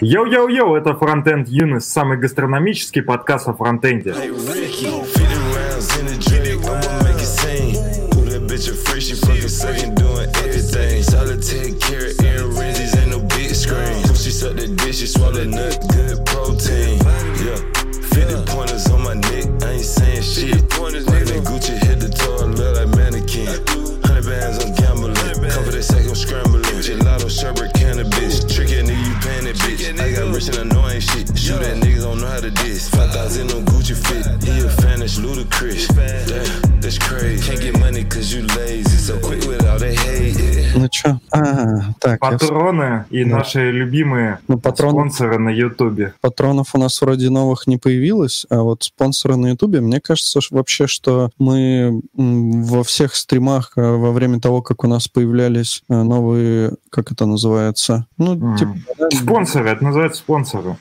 Йоу-йоу-йоу, это Фронтенд Юность, самый гастрономический подкаст о фронтенде. She rich and annoying shit. Shoot that niggas don't know how to diss. 5,000 on Gucci fit. He a fan, that's ludicrous. Damn, that's crazy. Can't get money cause you lazy. So quick with all that hate. Ну чё? А, Так. Патроны и Да. наши любимые Ну, патроны- спонсоры на Ютубе. Патронов у нас вроде новых не появилось, а вот спонсоры на Ютубе, мне кажется ш- вообще, что мы во всех стримах э, во время того, как у нас появлялись э, новые, как это называется? Ну, М. типа... да, Спонсоры, это называется спонсоры.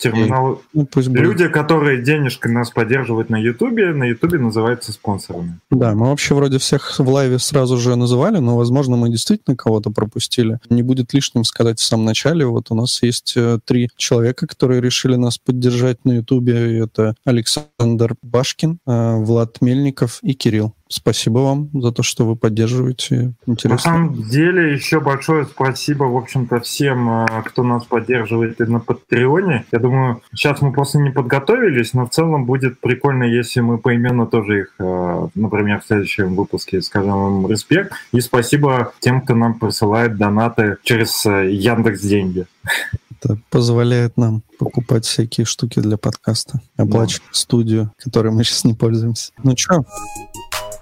Терминал... ну, пусть будет. Люди, которые денежкой нас поддерживают на Ютубе, на Ютубе называются спонсорами. Да, мы вообще вроде всех в лайве сразу же называли, но, возможно, мы действительно кого-то пропустили. Не будет лишним сказать в самом начале. Вот у нас есть э, три человека, которые решили нас поддержать на Ютубе. Это Александр Башкин, э, Влад Мельников и Кирилл. Спасибо вам за то, что вы поддерживаете. На Интересно. самом деле, еще большое спасибо, в общем-то, всем, э, кто нас поддерживает и на Патреоне. Я думаю, сейчас мы просто не подготовились, но в целом будет прикольно, если мы поименно тоже их, э, например, в следующем выпуске скажем им респект. И спасибо тем, кто нам присылает донаты через э, Яндекс Деньги. Это позволяет нам покупать всякие штуки для подкаста, оплачивать студию, которой мы сейчас не пользуемся. Ну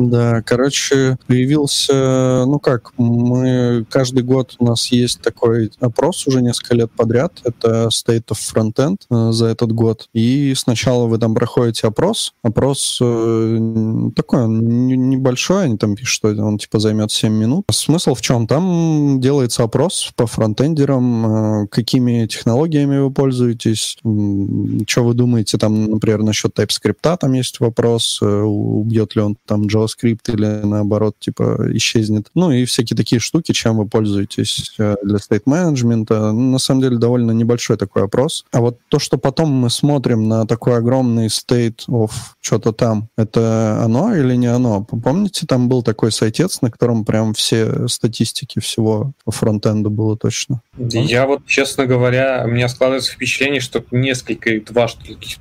Да, короче, появился, ну как, мы каждый год у нас есть такой опрос уже несколько лет подряд, это State of Frontend э, за этот год. И сначала вы там проходите опрос, опрос э, такой, небольшой, они там пишут, что он типа займет 7 минут. Смысл в чем? Там делается опрос по фронтендерам, э, какими технологиями вы пользуетесь, что вы думаете там, например, насчет TypeScript, там есть вопрос, э, убьет ли он там JavaScript или наоборот, типа, исчезнет. Ну и всякие такие штуки, чем вы пользуетесь э, для state. Ну, на самом деле довольно небольшой такой опрос. А вот то, что потом мы смотрим на такой огромный state of что-то там, это оно или не оно? Помните, там был такой сайтец, на котором прям все статистики всего по фронтенду было точно? Я вот, честно говоря, у меня складывается впечатление, что несколько, два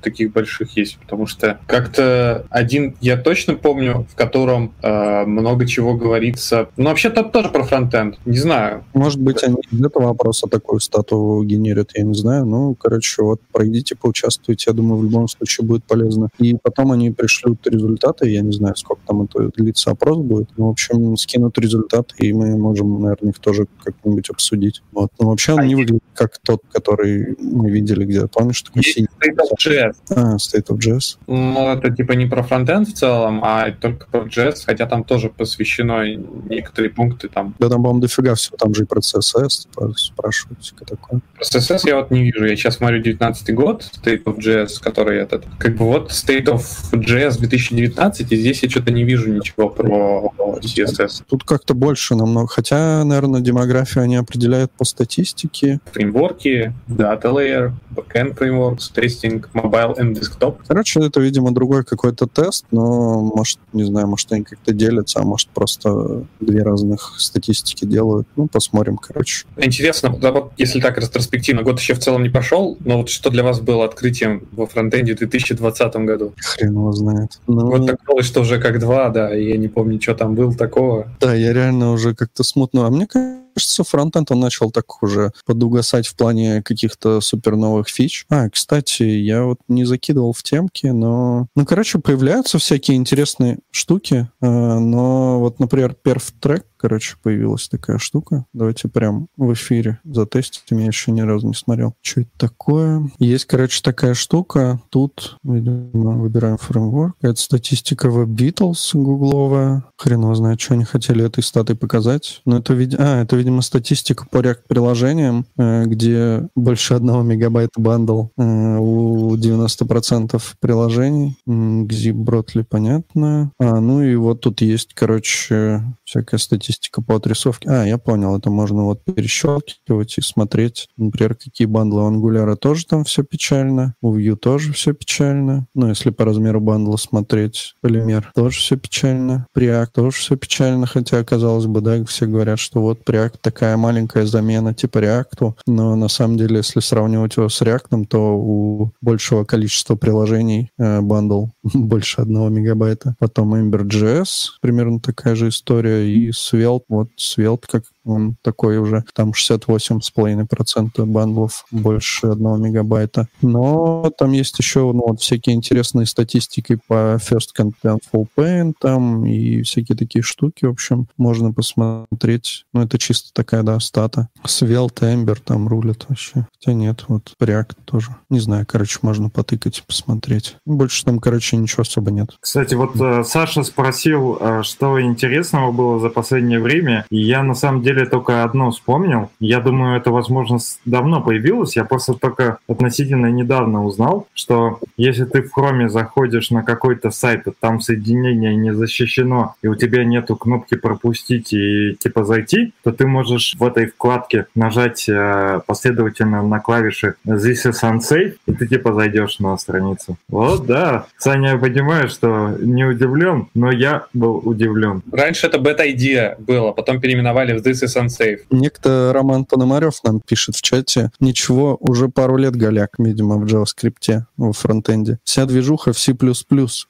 таких больших есть, потому что как-то один, я точно помню, в котором э, много чего говорится. Ну, вообще тут тоже про фронтенд, не знаю. Может быть, они из этого вопроса такую стату генерят, я не знаю. Ну, короче, вот пройдите, поучаствуйте. Я думаю, в любом случае будет полезно. И потом они пришлют результаты. Я не знаю, сколько там это длится опрос будет. Ну, в общем, скинут результаты, и мы можем, наверное, их тоже как-нибудь обсудить. Вот. Но вообще он А не есть- выглядит как тот, который мы видели где-то. Помнишь, такой Есть синий? State of JS. А, State of JS. Ну, это типа не про фронтенд в целом, а только про JS, хотя там тоже посвящено некоторые пункты там. Да там, по-моему, дофига всего. Там же и про CSS типа, спрашивают, всякое такое. Про CSS я вот не вижу. Я сейчас смотрю 19 год, State of JS, который этот. Как бы вот State of JS 2019, и здесь я что-то не вижу ничего про CSS. Тут как-то больше намного. Хотя, наверное, демографию они определяют по статистике. Фреймворки, Data Layer, Backend Frameworks, Testing, Mobile and Desktop. Короче, это, видимо, другой какой-то тест, но, может, не знаю, может, они как-то делятся, а может, просто две разных статистики делают. Ну, посмотрим, короче. Интересно, да вот если так ретроспективно, год еще в целом не прошел, но вот что для вас было открытием во фронтенде в 2020 году? Хрен его знает. Ну, Вот такое, что уже как два, да, и я не помню, что там было такого. Да, я реально уже как-то смутно. А мне кажется, фронтенд он начал так уже подугасать в плане каких-то супер новых фич. А, кстати, я вот не закидывал в темки, но... Ну, короче, появляются всякие интересные штуки, э, но вот, например, перф-трек короче, появилась такая штука. Давайте прям в эфире затестим. Я еще ни разу не смотрел. Что это такое? Есть, короче, такая штука. Тут, видимо, выбираем фреймворк. Это статистика Web Beatles гугловая. Хрен его знает, что они хотели этой статой показать. Но это, вид... а, это видимо, статистика по React-приложениям, э, где больше одного мегабайта бандл э, у 90% приложений. Gzip Brotli, понятно. А, ну и вот тут есть, короче, всякая статистика по отрисовке. А, я понял, это можно вот перещелкивать и смотреть, например, какие бандлы у Angular тоже там все печально, у Vue тоже все печально. Ну, если по размеру бандла смотреть, полимер тоже все печально, Preact тоже все печально, хотя, казалось бы, да, все говорят, что вот Preact такая маленькая замена типа React, но на самом деле, если сравнивать его с React, то у большего количества приложений э, бандл больше одного мегабайта. Потом Ember.js, примерно такая же история, и Svelte, вот Svelte как он такой уже, там 68,5% бандлов больше одного мегабайта. Но там есть еще ну, вот всякие интересные статистики по First Content Full Paint там и всякие такие штуки, в общем, можно посмотреть. Ну, это чисто такая, да, стата. Svelte, Ember там рулят вообще. Хотя нет, вот React тоже. Не знаю, короче, можно потыкать, посмотреть. Больше там, короче, ничего особо нет. Кстати, вот э, Саша спросил, э, что интересного было за последнее время, и я на самом деле только одно вспомнил. Я думаю, это, возможно, давно появилось. Я просто только относительно недавно узнал, что если ты в Chrome заходишь на какой-то сайт, и там соединение не защищено, и у тебя нету кнопки пропустить и типа зайти, то ты можешь в этой вкладке нажать э, последовательно на клавиши This is unsafe, и ты типа зайдешь на страницу. Вот, да. Саня, я понимаю, что не удивлен, но я был удивлен. Раньше это бета-идея было, потом переименовали в This is unsafe. Некто Роман Пономарев нам пишет в чате, ничего, уже пару лет голяк, видимо, в JavaScript, в фронтенде. Вся движуха в C++.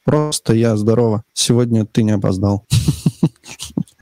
Просто я, здорово. Сегодня ты не опоздал.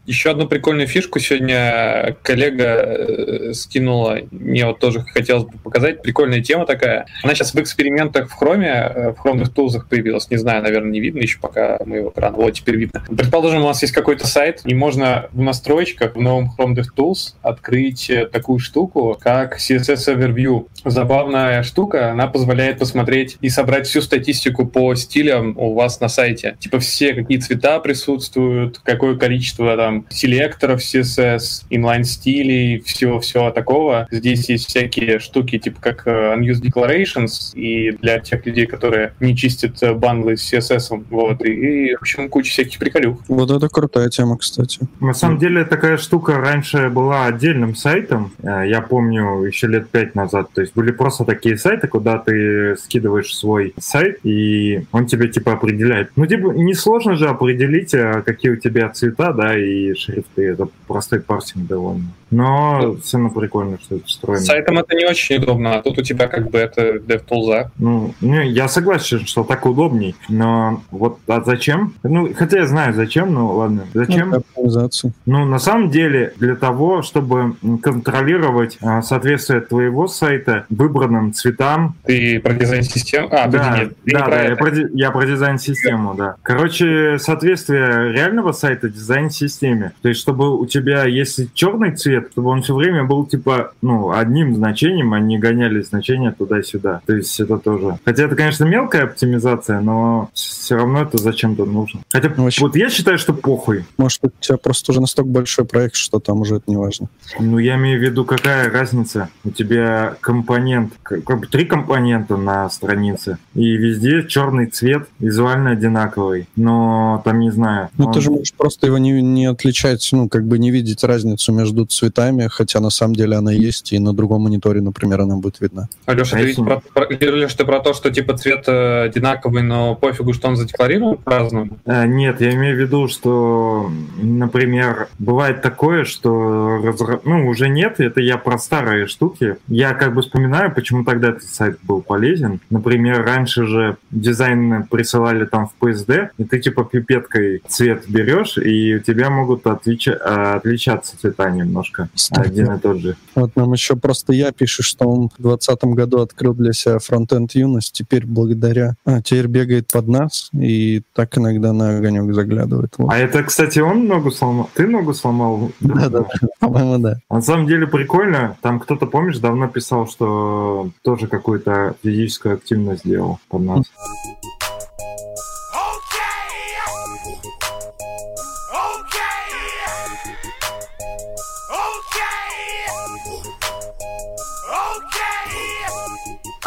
Еще одну прикольную фишку сегодня коллега э, скинула, мне вот тоже хотелось бы показать. Прикольная тема такая. Она сейчас в экспериментах в Chrome, э, в Chrome Tools появилась. Не знаю, наверное, не видно еще пока моего экрана. Вот теперь видно. Предположим, у нас есть какой-то сайт, и можно в настройках в новом Chrome DevTools открыть э, такую штуку, как CSS Overview. Забавная штука, она позволяет посмотреть и собрать всю статистику по стилям у вас на сайте. Типа все, какие цвета присутствуют, какое количество там селекторов CSS, inline-стилей, всего-всего такого. Здесь есть всякие штуки, типа как э, unused declarations, и для тех людей, которые не чистят э, бандлы с CSS. Вот, и, и, в общем, куча всяких приколюх. Вот это крутая тема, кстати. На самом деле, такая штука раньше была отдельным сайтом. Э, я помню, еще лет пять назад. То есть были просто такие сайты, куда ты скидываешь свой сайт, и он тебе, типа, определяет. Ну, типа, несложно же определить, какие у тебя цвета, да, и шрифты. Это простой парсинг довольно. Но все равно прикольно, что это встроено. С сайтом это не очень удобно, а тут у тебя как бы это DevTools. Ну, не, я согласен, что так удобней, но вот а зачем? Ну, хотя я знаю зачем, но ладно. Зачем? Ну, ну на самом деле, для того, чтобы контролировать а, соответствие твоего сайта выбранным цветам. Ты про дизайн-систему? А, да, нет, да, да я, про, я про дизайн-систему, да. Короче, соответствие реального сайта дизайн-системе. То есть, чтобы у тебя, если черный цвет, цвет, чтобы он все время был типа, ну, одним значением, а не гоняли значения туда-сюда. То есть это тоже. Хотя это, конечно, мелкая оптимизация, но все равно это зачем-то нужно. Хотя ну, вот я считаю, что похуй. Может, у тебя просто уже настолько большой проект, что там уже это не важно. Ну, я имею в виду, какая разница. У тебя компонент, как бы три компонента на странице, и везде черный цвет, визуально одинаковый. Но там, не знаю. Ну, он... ты же можешь просто его не, не отличать, ну, как бы не видеть разницу между цветами цветами, хотя на самом деле она есть, и на другом мониторе, например, она будет видна. Алеша, ты, про, про, Леш, ты про то, что типа цвет э, одинаковый, но пофигу, что он задекларирован по-разному? А, нет, я имею в виду, что, например, бывает такое, что разра... ну, уже нет, это я про старые штуки. Я как бы вспоминаю, почему тогда этот сайт был полезен. Например, раньше же дизайн присылали там в PSD, и ты типа пипеткой цвет берешь, и у тебя мог могут отлича- отличаться цвета немножко. Кстати. Один и тот же. Вот нам еще просто я пишет, что он в 2020 году открыл для себя фронтенд юность, теперь благодаря... А, теперь бегает под нас и так иногда на огонек заглядывает. Вот. А это, кстати, он ногу сломал? Ты ногу сломал? Да, да, да. По-моему, да. На самом деле прикольно. Там кто-то, помнишь, давно писал, что тоже какую-то физическую активность делал под нас.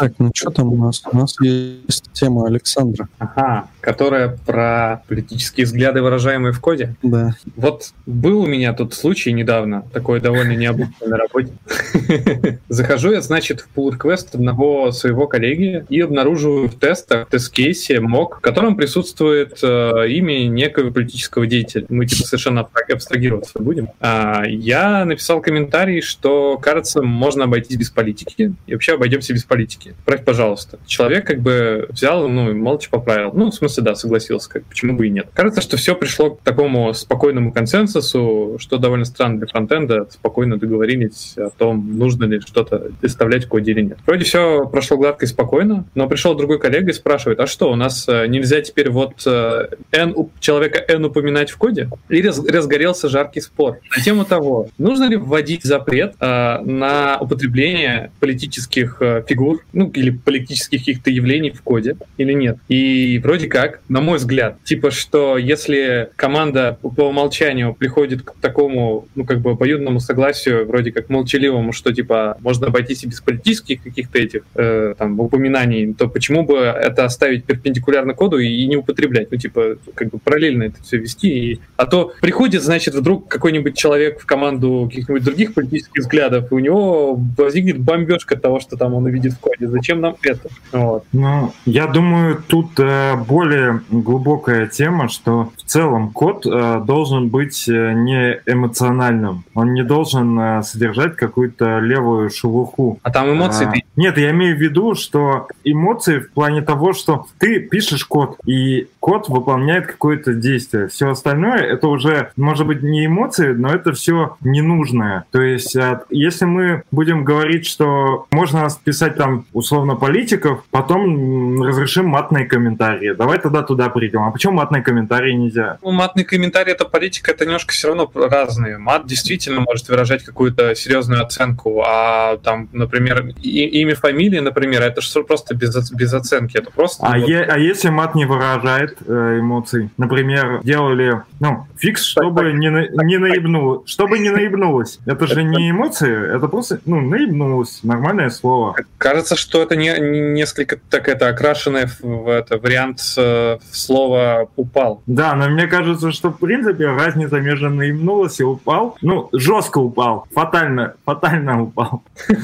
Так, ну что там у нас? У нас есть тема Александра. Ага, которая про политические взгляды, выражаемые в коде. Да. Вот был у меня тут случай недавно, такой довольно необычный на работе. Захожу я, значит, в pull request одного своего коллеги и обнаруживаю в тестах, в тест-кейсе мок, в котором присутствует э, имя некого политического деятеля. Мы типа совершенно абстраг- абстрагироваться будем. А, я написал комментарий, что, кажется, можно обойтись без политики, и вообще обойдемся без политики. Правь, пожалуйста. Человек как бы взял, ну, молча поправил. Ну, в смысле, да, согласился, как, почему бы и нет. Кажется, что все пришло к такому спокойному консенсусу, что довольно странно для фронтенда, спокойно договорились о том, нужно ли что-то оставлять в коде или нет. Вроде все прошло гладко и спокойно, но пришел другой коллега и спрашивает, а что, у нас э, нельзя теперь вот э, N, человека N упоминать в коде? И раз- разгорелся жаркий спор на тему того, нужно ли вводить запрет э, на употребление политических э, фигур, ну, или политических каких-то явлений в коде или нет. И вроде как, на мой взгляд, типа, что если команда по умолчанию приходит к такому, ну, как бы обоюдному согласию, вроде как молчаливому, что, типа, можно обойтись и без политических каких-то этих, э, там, упоминаний, то почему бы это оставить перпендикулярно коду и, и не употреблять? Ну, типа, как бы параллельно это все вести. И... А то приходит, значит, вдруг какой-нибудь человек в команду каких-нибудь других политических взглядов, и у него возникнет бомбежка того, что там он увидит в коде. Зачем нам это? Вот. Ну, я думаю, тут э, более глубокая тема, что в целом код э, должен быть э, не эмоциональным. Он не должен э, содержать какую-то левую шелуху. А там эмоции А, Нет, я имею в виду, что эмоции в плане того, что ты пишешь код, и код выполняет какое-то действие. Все остальное это уже, может быть, не эмоции, но это все ненужное. То есть, а, если мы будем говорить, что можно писать там условно политиков, потом разрешим матные комментарии. Давай тогда туда придем. А почему матные комментарии нельзя? Ну, матный комментарий это политика, это немножко все равно разные. Мат действительно может выражать какую-то серьезную оценку, а там, например, и- имя, фамилия, например, это же просто без, без оценки, это просто... А, вот- е- а если мат не выражает э, эмоций? Например, делали, ну, фикс, чтобы не, на- не наебнуло, чтобы не наебнулось. Это же не эмоции, это просто, ну, наебнулось. Нормальное слово. Кажется, что это не, не- несколько так это окрашенное в, в это вариант э, слова упал. Да, но мне кажется, что в принципе разница между наебнулось и упал, ну, жестко упал, фатально, фатально упал.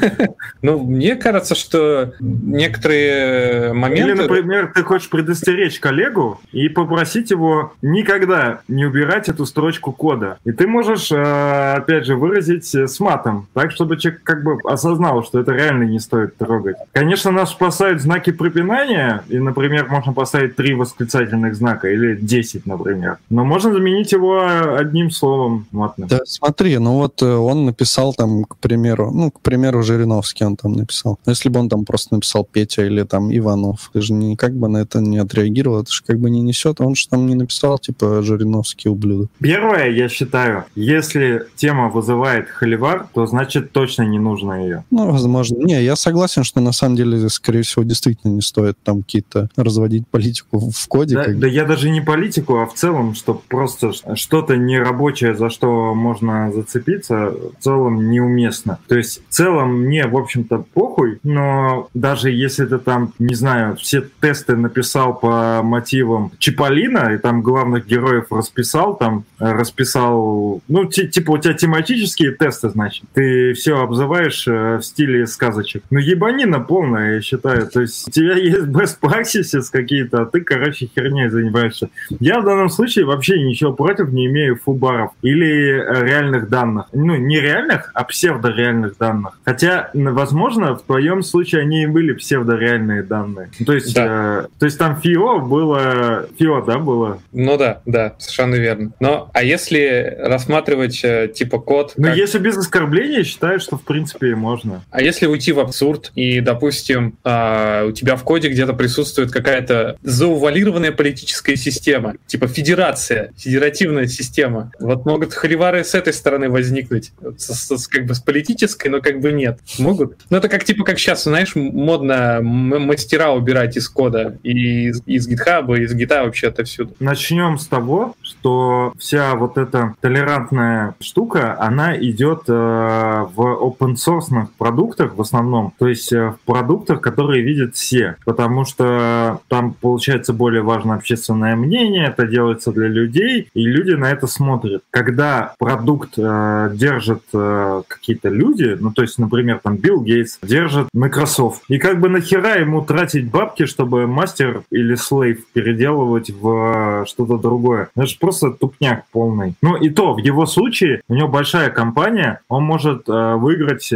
Ну, мне кажется, что некоторые моменты... Или, например, ты хочешь предостеречь коллегу и попросить его никогда не убирать эту строчку кода. И ты можешь, э, опять же, выразить э, с матом, так, чтобы человек как бы осознал, что это реально не стоит трогать. Конечно, нас спасают знаки препинания, и, например, можно поставить три восклицательных знака, или 10, например. Но можно заменить его одним словом матным. Да, смотри, ну вот э, он написал там, к примеру, ну, к примеру, Жириновский он там написал. Но Если бы он там просто написал Петя или там Иванов, ты же никак бы на это не отреагировал, это же как бы не несет. Он же там не написал, типа, Жириновский ублюдок. Первое, я считаю, если тема вызывает холивар, то значит точно не нужно ее. Ну, возможно. Не, я согласен, что на самом деле, скорее всего, действительно не стоит там какие-то разводить политику в коде. Да, да я даже не политику, а в целом, что просто что-то нерабочее, за что можно зацепиться, в целом неуместно. То есть в целом мне, в общем-то, похуй, но даже если ты там, не знаю, все тесты написал по мотивам Чиполлино, и там главных героев расписал, там э, расписал, ну, ти- типа у тебя тематические тесты, значит, ты все обзываешь э, в стиле сказочек. Ну, ебанина полная, я считаю. То есть у тебя есть best practices какие-то, а ты, короче, херней занимаешься. Я в данном случае вообще ничего против не имею фубаров или э, реальных данных. Ну, не реальных, а псевдореальных данных. Хотя, возможно, в твоем случае они и были псевдореальные данные. То есть, да. э, то есть там ФИО было... ФИО, да, было? Ну да, да, совершенно верно. Но, а если рассматривать э, типа код... Ну, как... если без оскорбления, считаю, что в принципе можно. А если уйти в абсурд и, допустим, э, у тебя в коде где-то присутствует какая-то заувалированная политическая система, типа федерация, федеративная система, вот могут холивары с этой стороны возникнуть, с, с, как бы с политической, но как бы нет. Могут. Ну это как типа как сейчас, знаешь, модно мастера убирать из кода и из, из GitHub, и из гита вообще отовсюду. Начнем с того, что вся вот эта толерантная штука, она идет э, в open source продуктах в основном, то есть э, в продуктах, которые видят все, потому что там получается более важно общественное мнение, это делается для людей, и люди на это смотрят. Когда продукт э, держит э, какие-то люди, ну то есть, например, там Билл Гейтс держит Microsoft, и как бы нахера ему тратить бабки, чтобы мастер или слейв переделывать в что-то другое? Это же просто тупняк полный. Ну и то, в его случае, у него большая компания, он может э, выиграть э,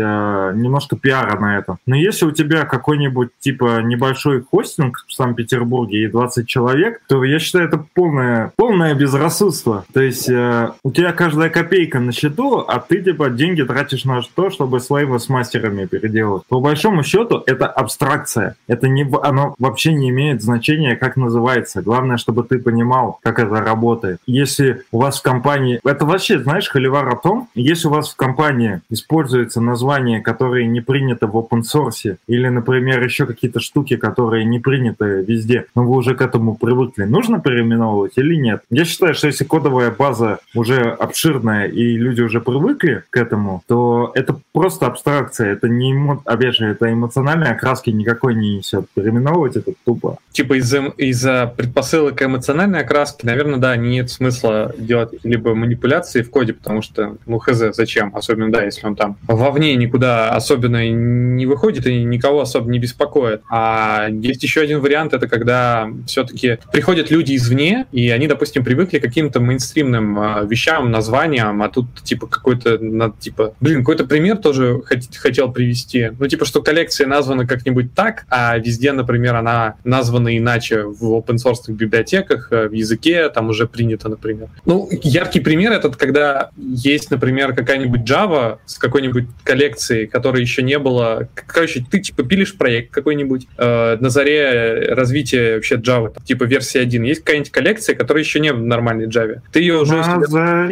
немножко пиара на этом. Но если у тебя какой-нибудь типа небольшой хостинг в Санкт-Петербурге и 20 человек, то я считаю, это полное, полное безрассудство. То есть э, у тебя каждая копейка на счету, а ты типа деньги тратишь на то, чтобы слайвы с мастерами переделать. По большому счету это абстракция. Это не, оно вообще не имеет значения, как называется. Главное, чтобы ты понимал, как это работает. Если у вас в компании... Это вообще, знаешь, холивар о том, если у вас в компании используется название, которое не принято в open source, или, например, еще какие-то штуки, которые не приняты везде, но вы уже к этому привыкли, нужно переименовывать или нет? Я считаю, что если кодовая база уже обширная и люди уже привыкли к этому, то это просто абстракция, это не, эмо... же, это эмоциональной окраски никакой не несет. Переименовывать это тупо. Типа из-за из предпосылок эмоциональной окраски, наверное, да, нет смысла делать либо манипуляции в коде, потому что, ну, хз, зачем? Особенно, да, если он там вовне никуда особенно не выходит и никого особо не беспокоит. А есть еще один вариант, это когда все-таки приходят люди извне, и они, допустим, привыкли к каким-то мейнстримным а, вещам, названиям, а тут типа какой-то, типа, блин, какой-то пример тоже хотел привести. Ну, типа, что коллекция названа как-нибудь так, а везде, например, она названа иначе в open source библиотеках, э, в языке, там уже принято, например. Ну, яркий пример этот, когда есть, например, какая-нибудь Java с какой-нибудь коллекцией, которой еще не было. Короче, ты типа пилишь проект какой-нибудь э, на заре развития вообще Java, там, типа версии 1. Есть какая-нибудь коллекция, которая еще не в нормальной Java. Ты ее уже... На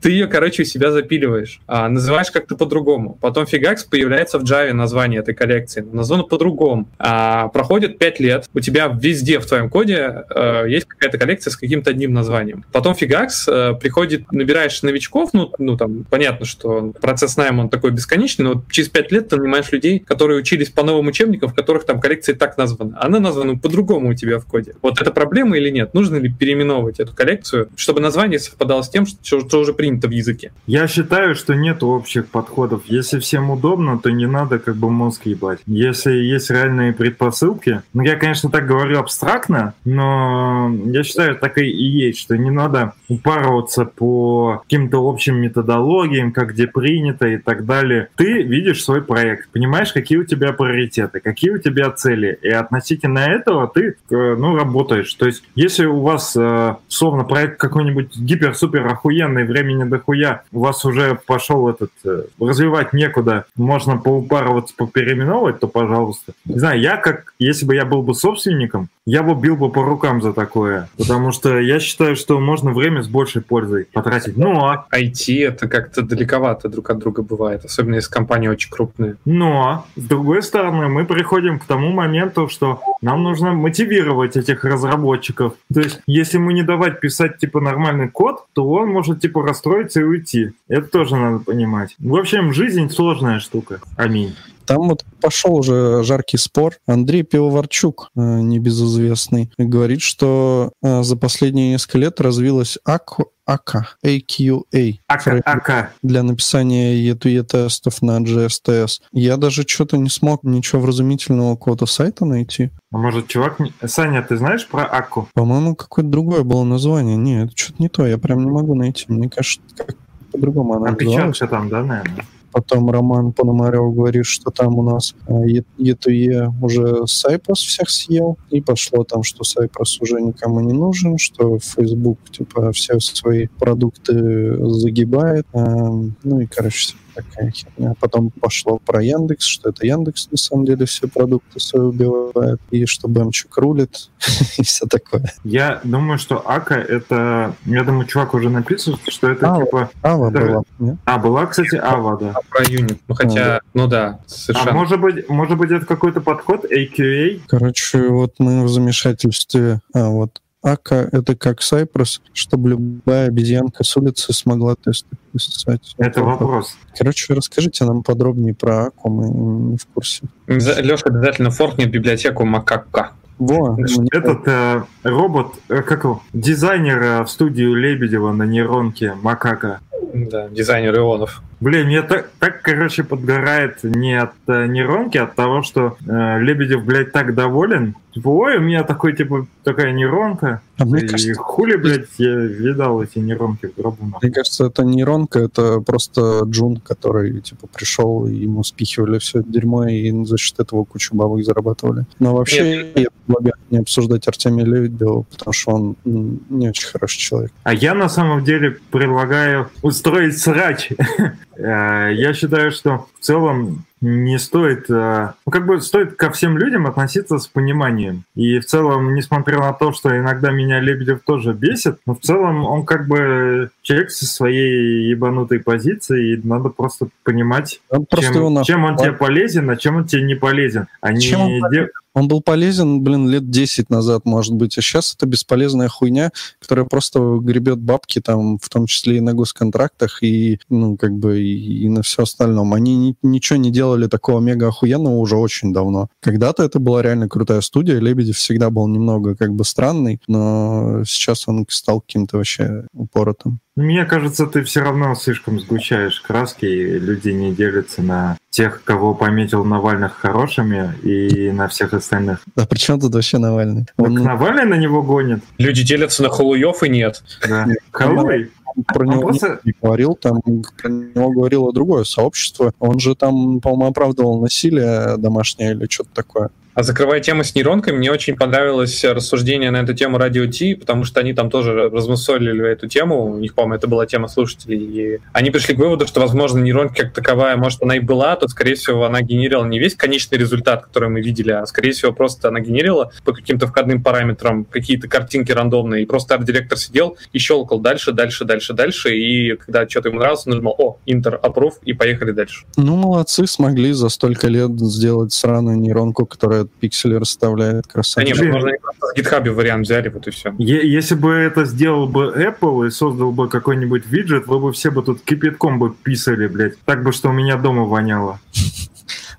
ты ее, короче, у себя запиливаешь, а, называешь как-то по-другому. Потом фигакс появляется в Java название этой коллекции, названо по-другому. А, проходит 5 лет, у тебя везде в твоем коде а, есть какая-то коллекция с каким-то одним названием. Потом фигакс а, приходит, набираешь новичков, ну, ну там, понятно, что процесс найма, он такой бесконечный, но через 5 лет ты нанимаешь людей, которые учились по новым учебникам, в которых там коллекция так названа. Она названа по-другому у тебя в коде. Вот это проблема или нет? Нужно ли переименовывать эту коллекцию, чтобы название совпадало с тем, что, что уже принято в языке? Я считаю, что нет общих подходов. Если всем удобно, то не надо как бы мозг ебать. Если есть реальные предпосылки, ну я, конечно, так говорю абстрактно, но я считаю, так и, есть, что не надо упарываться по каким-то общим методологиям, как где принято и так далее. Ты видишь свой проект, понимаешь, какие у тебя приоритеты, какие у тебя цели, и относительно этого ты, э, ну, работаешь. То есть, если у вас, э, словно проект какой-нибудь гипер-супер охуенный, времени дохуя, у вас уже пошел этот, э, развивать некуда, можно поупарываться, попереименовывать, то пожалуйста. Не знаю, я как, если бы я был бы собственником, я бы бил бы по рукам за такое, потому что я считаю, что можно время с большей пользой потратить. Ну а... IT это как-то далековато друг от друга бывает, особенно если компании очень крупные. Ну а с другой стороны, мы приходим к тому моменту, что нам нужно мотивировать этих разработчиков. То есть, если ему не давать писать типа нормальный код, то он может типа расстроиться и уйти. Это тоже надо понимать. В общем, жизнь сложная штука. Аминь. Там вот пошел уже жаркий спор. Андрей Пивоварчук, э, небезызвестный, говорит, что э, за последние несколько лет развилась АК, АК, AQA. АК, АК. Для написания E2E тестов на GSTS. Я даже что-то не смог ничего вразумительного какого-то сайта найти. А может, чувак... Саня, ты знаешь про АКу? По-моему, какое-то другое было название. Нет, это что-то не то. Я прям не могу найти. Мне кажется, как по-другому она. Опечатка там, да, наверное? Потом Роман Пономарев говорит, что там у нас э, Е- E2E уже Cypress всех съел, и пошло там, что Cypress уже никому не нужен, что Facebook типа все свои продукты загибает, эм, ну и, короче, такая херня. Потом пошло про Яндекс, что это Яндекс на самом деле все продукты свои убивает, и что Бэмчик рулит, и все такое. Я думаю, что АКа это... Я думаю, чувак уже написал, что это А, типа... Ава Да. была, нет? А, была, кстати, Ава, да. Про юнит. Ну, хотя, ну да, совершенно. А может быть, может быть, это какой-то подход AQA? Короче, вот мы в замешательстве. А, вот Ака — это как Cypress, чтобы любая обезьянка с улицы смогла тесты писать. Это вопрос. Короче, расскажите нам подробнее про Аку, мы не в курсе. Леша обязательно форкнет библиотеку Макака. Во, Этот э, робот, э, как его, дизайнер э, в студию Лебедева на нейронке Макака. Да, дизайнер Ионов. Блин, мне так, так, короче, подгорает не от э, нейронки, а от того, что э, Лебедев, блядь, так доволен. Типа, ой, у меня такой, типа, такая нейронка. А мне И кажется, хули, блядь, я видал эти нейронки в гробу. мне кажется, это нейронка, это просто Джун, который типа пришел, и ему спихивали все это дерьмо, и за счет этого кучу бабок зарабатывали. Но вообще я предлагаю не обсуждать Артемия Лебедева, потому что он не очень хороший человек. А я на самом деле предлагаю устроить срач. Э, Я считаю, что в целом не стоит, э, ну как бы стоит ко всем людям относиться с пониманием. И в целом, несмотря на то, что иногда меня Лебедев тоже бесит, но в целом он как бы человек со своей ебанутой позицией, и надо просто понимать, Он просто чем, нахуй чем он тебе полезен, а чем он тебе не полезен. А не Чем он де- Он был полезен, блин, лет 10 назад, может быть, а сейчас это бесполезная хуйня, которая просто гребет бабки там, в том числе и на госконтрактах, и, ну, как бы, и, и на все остальном. Они ни- ничего не делали такого мега охуенного уже очень давно. Когда-то это была реально крутая студия, Лебедев всегда был немного, как бы, странный, но сейчас он стал каким-то вообще упоротым. Мне кажется, ты все равно слишком сгущаешь краски, и люди не делятся на тех, кого пометил Навальных хорошими, и на всех остальных. А при чем тут вообще Навальный? Так Он, Навальный на него гонит, Люди делятся на холуев и нет. да. Халуй. про Он него просто- не говорил, там про него говорило другое сообщество. Он же там, по-моему, оправдывал насилие домашнее или что-то такое. А закрывая тему с нейронкой, мне очень понравилось рассуждение на эту тему Радио Ти, потому что они там тоже размусолили эту тему. У них, по-моему, это была тема слушателей. И они пришли к выводу, что, возможно, нейронка как таковая, может, она и была, то, скорее всего, она генерировала не весь конечный результат, который мы видели, а, скорее всего, просто она генерировала по каким-то входным параметрам какие-то картинки рандомные. И просто арт-директор сидел и щелкал дальше, дальше, дальше, дальше. И когда что-то ему нравилось, нажимал «О, Интер, approve» и поехали дальше. Ну, молодцы, смогли за столько лет сделать сраную нейронку, которая пиксели расставляет. Да Красавчик. нет, возможно, они просто в GitHub вариант взяли, вот и все. Е- Если бы это сделал бы Apple и создал бы какой-нибудь виджет, вы бы все бы тут кипятком бы писали, блядь. Так бы, что у меня дома воняло.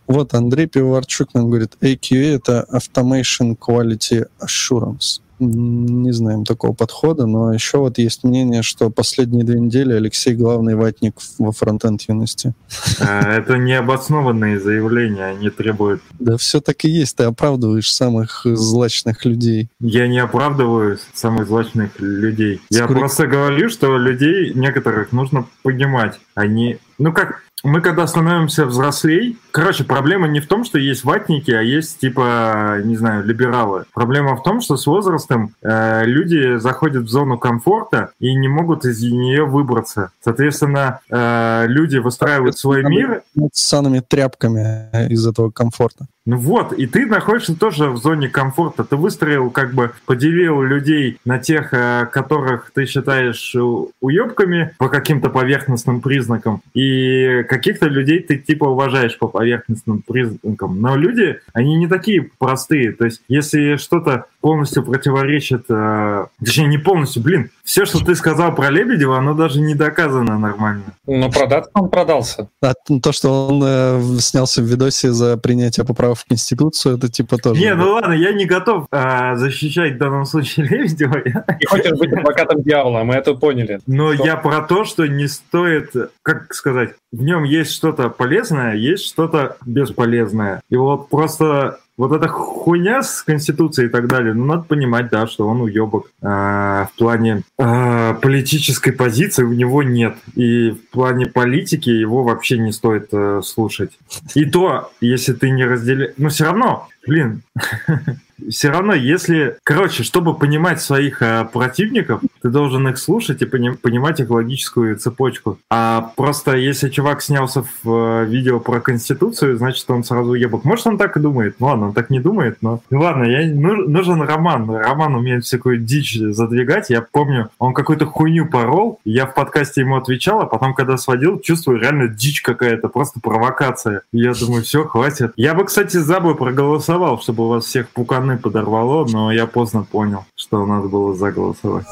Вот Андрей Пивоварчук нам говорит, AQA — это Automation Quality Assurance. Не знаем такого подхода, но еще вот есть мнение, что последние две недели Алексей главный ватник во фронтенд юности. Э, Это необоснованные заявления, они требуют... Да все так и есть, ты оправдываешь самых злачных людей. Я не оправдываю самых злачных людей. Я просто говорю, что людей некоторых нужно понимать. Они... Ну как, мы когда становимся взрослей... Короче, проблема не в том, что есть ватники, а есть, типа, не знаю, либералы. Проблема в том, что с возрастом э, люди заходят в зону комфорта и не могут из нее выбраться. Соответственно, э, люди выстраивают свой мир, С санными тряпками из этого комфорта. ну вот, и ты находишься тоже в зоне комфорта. Ты выстроил, как бы, поделил людей на тех, э, которых ты считаешь э, уебками по каким-то поверхностным признакам, и каких-то людей ты типа уважаешь по поверхностным признакам, но люди, они не такие простые. То есть, если что-то полностью противоречит, э, точнее, не полностью, блин, все, что ты сказал про Лебедева, оно даже не доказано нормально. Но продаться он продался. А то, что он э, снялся в видосе за принятие поправок в Конституцию, это типа тоже... Не, ну ладно, я не готов э, защищать в данном случае Лебедева. Не хочешь быть адвокатом дьявола, мы это поняли. Но что? я про то, что не стоит, как сказать, в нем есть что-то полезное, есть что-то бесполезное. И вот просто вот эта хуйня с Конституцией и так далее, ну, надо понимать, да, что он уебок. А, в плане а, политической позиции у него нет. И в плане политики его вообще не стоит а, слушать. И то, если ты не разделяешь... Но все равно, блин, все равно, если, короче, чтобы понимать своих э, противников, ты должен их слушать и пони- понимать их логическую цепочку. А просто если чувак снялся в э, видео про Конституцию, значит, он сразу ебок. Может, он так и думает. Ну ладно, он так не думает, но... Ну ладно, я, ну, нужен Роман. Роман умеет всякую дичь задвигать. Я помню, он какую-то хуйню порол, я в подкасте ему отвечал, а потом, когда сводил, чувствую реально дичь какая-то, просто провокация. И я думаю, все, хватит. Я бы, кстати, за бы проголосовал, чтобы у вас всех пуканы подорвало, но я поздно понял, что надо было заголосовать.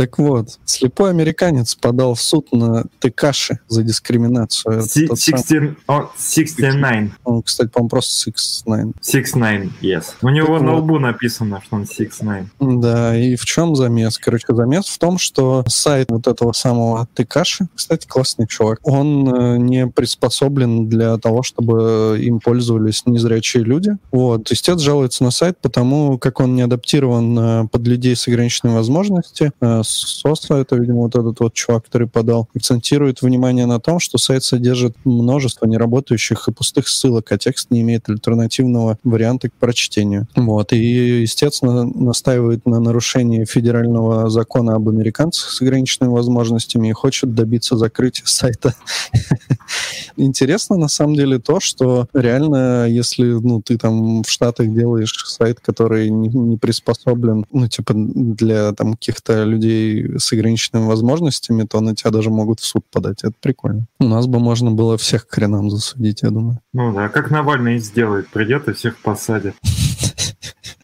Так вот, слепой американец подал в суд на Текаши за дискриминацию. 69. Он, кстати, по-моему, просто 69. 69, yes. У него так на лбу написано, что он 69. Да, и в чем замес? Короче, замес в том, что сайт вот этого самого Текаши, кстати, классный чувак, он э, не приспособлен для того, чтобы им пользовались незрячие люди. Вот. Истец жалуется на сайт, потому как он не адаптирован э, под людей с ограниченными возможностями, Соса, это, видимо, вот этот вот чувак, который подал, акцентирует внимание на том, что сайт содержит множество неработающих и пустых ссылок, а текст не имеет альтернативного варианта к прочтению. Вот. И, естественно, настаивает на нарушении федерального закона об американцах с ограниченными возможностями и хочет добиться закрытия сайта. Интересно, на самом деле, то, что реально, если ну, ты там в Штатах делаешь сайт, который не приспособлен, ну, типа, для там каких-то людей людей с ограниченными возможностями, то на тебя даже могут в суд подать. Это прикольно. У нас бы можно было всех к хренам засудить, я думаю. Ну да, как Навальный сделает, придет и всех посадит.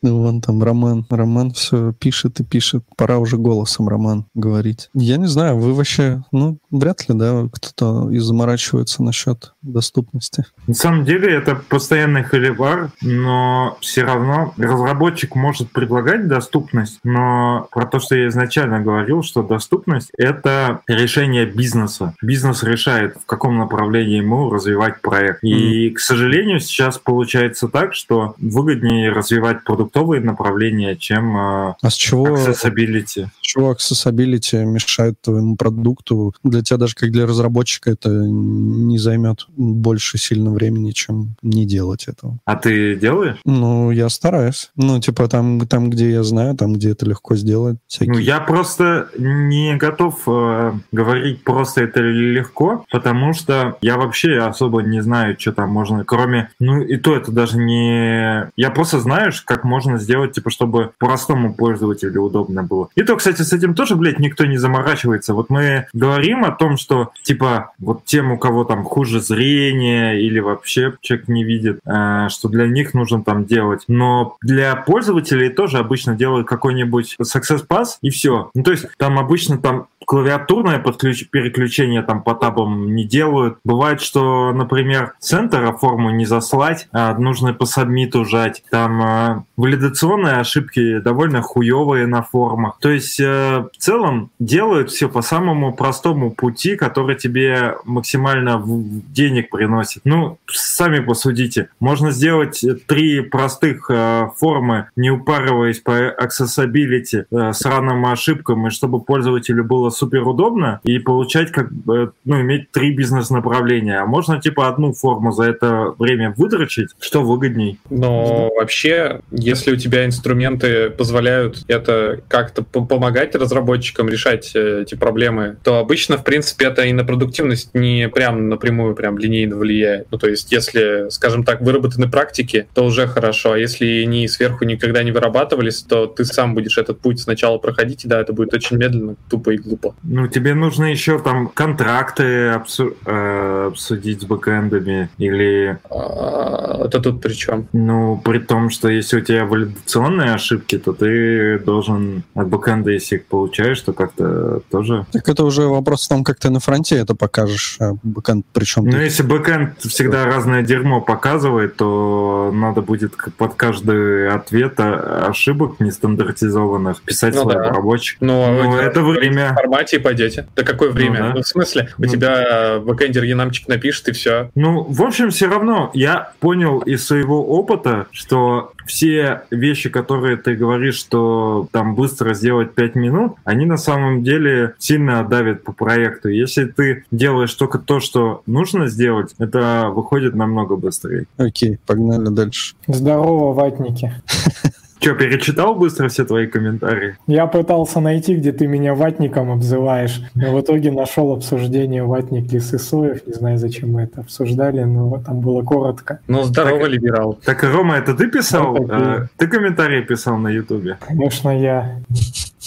Ну, вон там Роман. Роман все пишет и пишет. Пора уже голосом Роман говорить. Я не знаю, вы вообще, ну, вряд ли, да, кто-то и заморачивается насчет доступности. На самом деле это постоянный холивар, но все равно разработчик может предлагать доступность, но про то, что я изначально говорил, что доступность — это решение бизнеса. Бизнес решает, в каком направлении ему развивать проект. И, mm. к сожалению, сейчас получается так, что выгоднее развивать продуктовые направления, чем а, а с чего, accessibility. С чего accessibility мешает твоему продукту? Для тебя даже как для разработчика это не займет больше сильно времени, чем не делать этого. А ты делаешь? Ну, я стараюсь. Ну, типа там, там где я знаю, там, где это легко сделать. Всякие. Ну, я просто не готов э, говорить просто это легко, потому что я вообще особо не знаю, что там можно, кроме... Ну, и то это даже не... Я просто знаешь, как можно сделать, типа, чтобы простому пользователю удобно было. И то, кстати, с этим тоже, блядь, никто не заморачивается. Вот мы говорим о том, что, типа, вот тем, у кого там хуже зрение или вообще человек не видит, э, что для них нужно там делать. Но для пользователей тоже обычно делают какой-нибудь Success Pass и все. Ну, то есть там обычно там клавиатурное подключ... переключение там по табам не делают. Бывает, что, например, центра форму не заслать, а нужно по сабмиту жать. Там э, валидационные ошибки довольно хуевые на формах. То есть э, в целом делают все по самому простому пути, который тебе максимально денег приносит. Ну, сами посудите. Можно сделать три простых э, формы, не упарываясь по accessibility э, с ранным ошибкам, и чтобы пользователю было супер удобно и получать как бы, ну, иметь три бизнес-направления. А можно типа одну форму за это время выдрочить? Что выгодней? Но вообще, если у тебя инструменты позволяют это как-то помогать разработчикам решать э, эти проблемы, то обычно, в принципе, это и на продуктивность не прям напрямую прям линейно влияет. Ну, то есть, если, скажем так, выработаны практики, то уже хорошо. А если они сверху никогда не вырабатывались, то ты сам будешь этот путь сначала проходить, и да, это будет очень медленно, тупо и глупо. Ну, тебе нужно еще там контракты обсу- э, обсудить с бэкэндами или... А, это тут при чем? Ну, при том, что если у тебя валидационные ошибки, то ты должен от бэкэнда, если их получаешь, то как-то тоже... Так это уже вопрос в том, как ты на фронте это покажешь, а бэкэнд причем... Ну, если бэкэнд всегда разное дерьмо показывает, то надо будет под каждый ответ ошибок нестандартизованных писать ну, свой да. обработчик. Но ну, ну это время... В формате пойдете. Да какое время? Ну, да. ну в смысле? У ну, тебя бэкэндер enum чик напишет и все. Ну, в общем, все равно я понял из своего опыта, что все вещи, которые ты говоришь, что там быстро сделать 5 минут, они на самом деле сильно давят по проекту. Если ты делаешь только то, что нужно сделать, это выходит намного быстрее. Окей, погнали дальше. Здорово, ватники. Че, перечитал быстро все твои комментарии? Я пытался найти, где ты меня ватником обзываешь, но в итоге нашел обсуждение ватник Лисысоев. Не знаю, зачем мы это обсуждали, но там было коротко. Ну, здорово, так, либерал. Так, Рома, это ты писал? Вот а, ты комментарии писал на Ютубе? Конечно, я.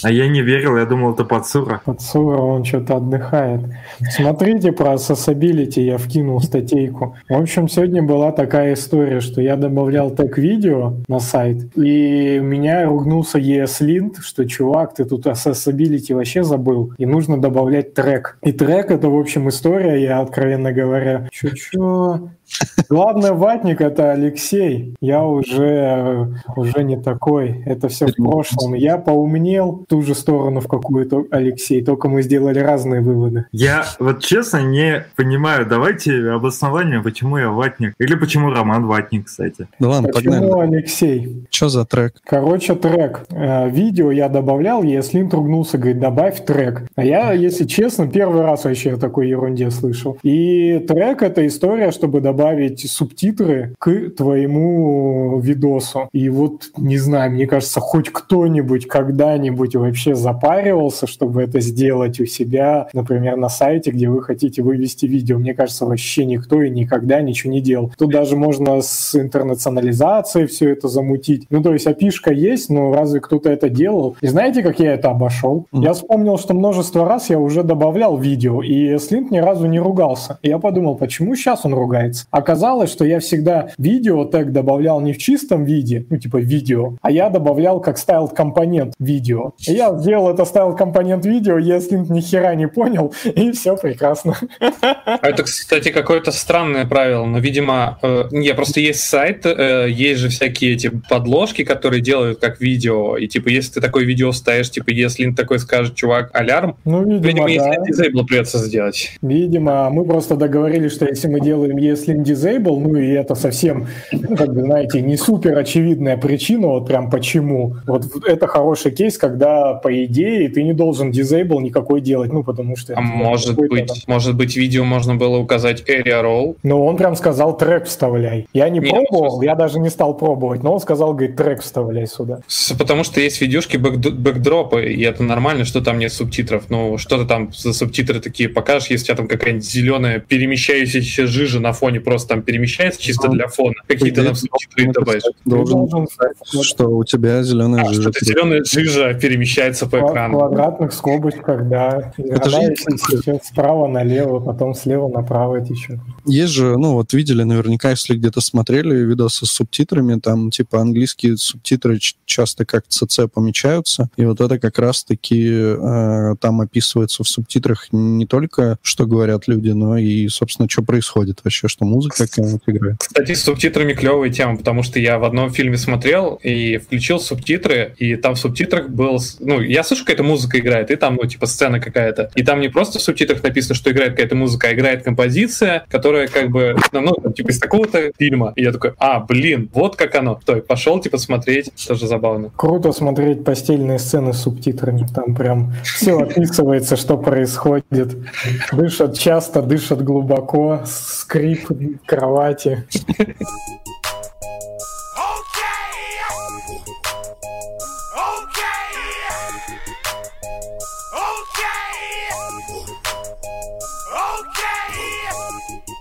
А я не верил, я думал, это Подсура. Подсура, он что-то отдыхает. Смотрите про accessibility, я вкинул статейку. В общем, сегодня была такая история, что я добавлял тег-видео на сайт, и меня ругнулся ESLint, что, чувак, ты тут accessibility вообще забыл, и нужно добавлять трек. И трек — это, в общем, история, я, откровенно говоря, чё-чё, Главный ватник — это Алексей. Я уже, уже не такой. Это все в прошлом. Я поумнел ту же сторону, в какую-то Алексей. Только мы сделали разные выводы. Я вот честно не понимаю. Давайте обоснование, почему я ватник. Или почему Роман ватник, кстати. Да ладно, почему погнали. Алексей? Что за трек? Короче, трек. Э, видео я добавлял, если ругнулся, говорит, добавь трек. А я, если честно, первый раз вообще о такой ерунде слышал. И трек — это история, чтобы добавить субтитры к твоему видосу. И вот, не знаю, мне кажется, хоть кто-нибудь когда-нибудь вообще запаривался, чтобы это сделать у себя, например, на сайте, где вы хотите вывести видео. Мне кажется, вообще никто и никогда ничего не делал. Тут даже можно с интернационализацией все это замутить. Ну, то есть опишка есть, но разве кто-то это делал? И знаете, как я это обошел? Mm. Я вспомнил, что множество раз я уже добавлял видео, и Слинт ни разу не ругался. И я подумал, почему сейчас он ругается? Оказалось, что я всегда видео тег добавлял не в чистом виде, ну типа видео, а я добавлял как styled компонент видео. Я сделал это styled компонент видео, если ни хера не понял, и все прекрасно. А это, кстати, какое-то странное правило, но, видимо, э, не, просто есть сайт, э, есть же всякие эти подложки, которые делают как видео, и типа, если ты такое видео ставишь, типа, если такой скажет, чувак, алярм, ну, видимо, видимо да. если disable придется сделать. Видимо, мы просто договорились, что если мы делаем если disable, ну и это совсем, ну, как бы, знаете, не супер очевидная причина, вот прям почему. Вот это хороший кейс, когда, по идее, ты не должен disable никакой делать, ну, потому что... А может быть, там... может быть, видео можно было указать area role? Ну, он прям сказал, трек вставляй. Я не Нет, пробовал, я даже не стал пробовать, но он сказал, говорит, трек вставляй сюда. Потому что есть видюшки бэкдропы, и это нормально, что там нет субтитров. Ну, что-то там за субтитры такие покажешь, если у тебя там какая-нибудь зеленая перемещающаяся жижа на фоне просто там перемещается чисто для фона. Какие-то там субтитры добавишь. Должен что у тебя зеленая а, жижа. Что зеленая жижа перемещается по экрану. В квадратных скобочках, да. Это же справа налево, потом слева направо течет. Есть же, ну вот видели наверняка, если где-то смотрели видосы с субтитрами, там типа английские субтитры часто как CC помечаются, и вот это как раз-таки э, там описывается в субтитрах не только, что говорят люди, но и, собственно, что происходит вообще, что музыка какая-нибудь игра. Кстати, с субтитрами клевая тема, потому что я в одном фильме смотрел и включил субтитры, и там в субтитрах был... Ну, я слышу, какая-то музыка играет, и там, ну, типа, сцена какая-то. И там не просто в субтитрах написано, что играет какая-то музыка, а играет композиция, которая как бы, ну, ну типа, из такого-то фильма. И я такой, а, блин, вот как оно. Стой, пошел, типа, смотреть. Тоже забавно. Круто смотреть постельные сцены с субтитрами. Там прям все описывается, что происходит. Дышат часто, дышат глубоко, скрип кровати.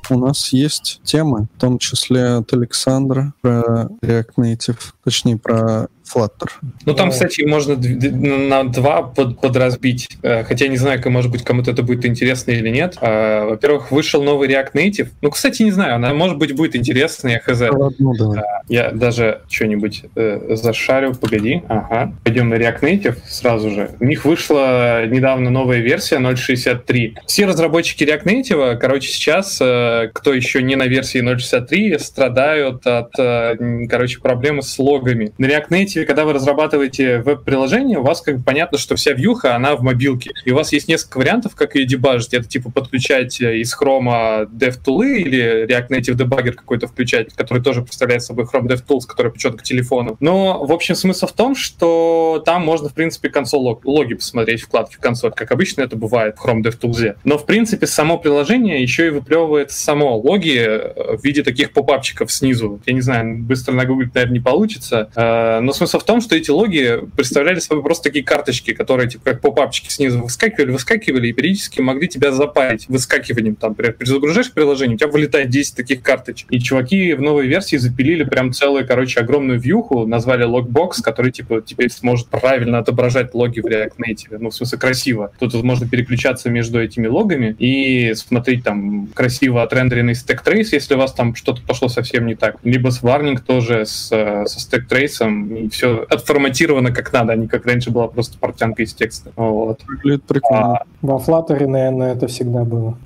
У нас есть темы, в том числе от Александра про React Native, точнее про Flutter. Ну, там, кстати, можно на два под, подразбить. Э, хотя не знаю, может быть, кому-то это будет интересно или нет. А, во-первых, вышел новый React Native. Ну, кстати, не знаю, она, может быть, будет интересна, я хз. Ну, да. Я даже что-нибудь э, зашарю. Погоди. Ага. Пойдем на React Native сразу же. У них вышла недавно новая версия 0.63. Все разработчики React Native, короче, сейчас, э, кто еще не на версии 0.63, страдают от, э, короче, проблемы с логами. На React Native принципе, когда вы разрабатываете веб-приложение, у вас как бы понятно, что вся вьюха, она в мобилке. И у вас есть несколько вариантов, как ее дебажить. Это типа подключать э, из Chrome DevTools или React Native Debugger какой-то включать, который тоже представляет собой Chrome DevTools, который почет к телефону. Но, в общем, смысл в том, что там можно, в принципе, консоль лог, логи посмотреть, вкладки в консоль, как обычно это бывает в Chrome DevTools. Но, в принципе, само приложение еще и выплевывает само логи э, в виде таких попапчиков снизу. Я не знаю, быстро нагуглить, наверное, не получится. Э, но смысл смысл в том, что эти логи представляли собой просто такие карточки, которые типа как попапчики снизу выскакивали, выскакивали и периодически могли тебя запарить выскакиванием. Там, например, перезагружаешь приложение, у тебя вылетает 10 таких карточек. И чуваки в новой версии запилили прям целую, короче, огромную вьюху, назвали логбокс, который типа теперь сможет правильно отображать логи в React Native. Ну, в смысле, красиво. Тут можно переключаться между этими логами и смотреть там красиво отрендеренный стек трейс, если у вас там что-то пошло совсем не так. Либо с warning тоже с, со стек трейсом и все отформатировано как надо, а не как раньше была просто портянка из текста. Вот. Выглядит прикольно. А... Во Flutter, наверное, это всегда было.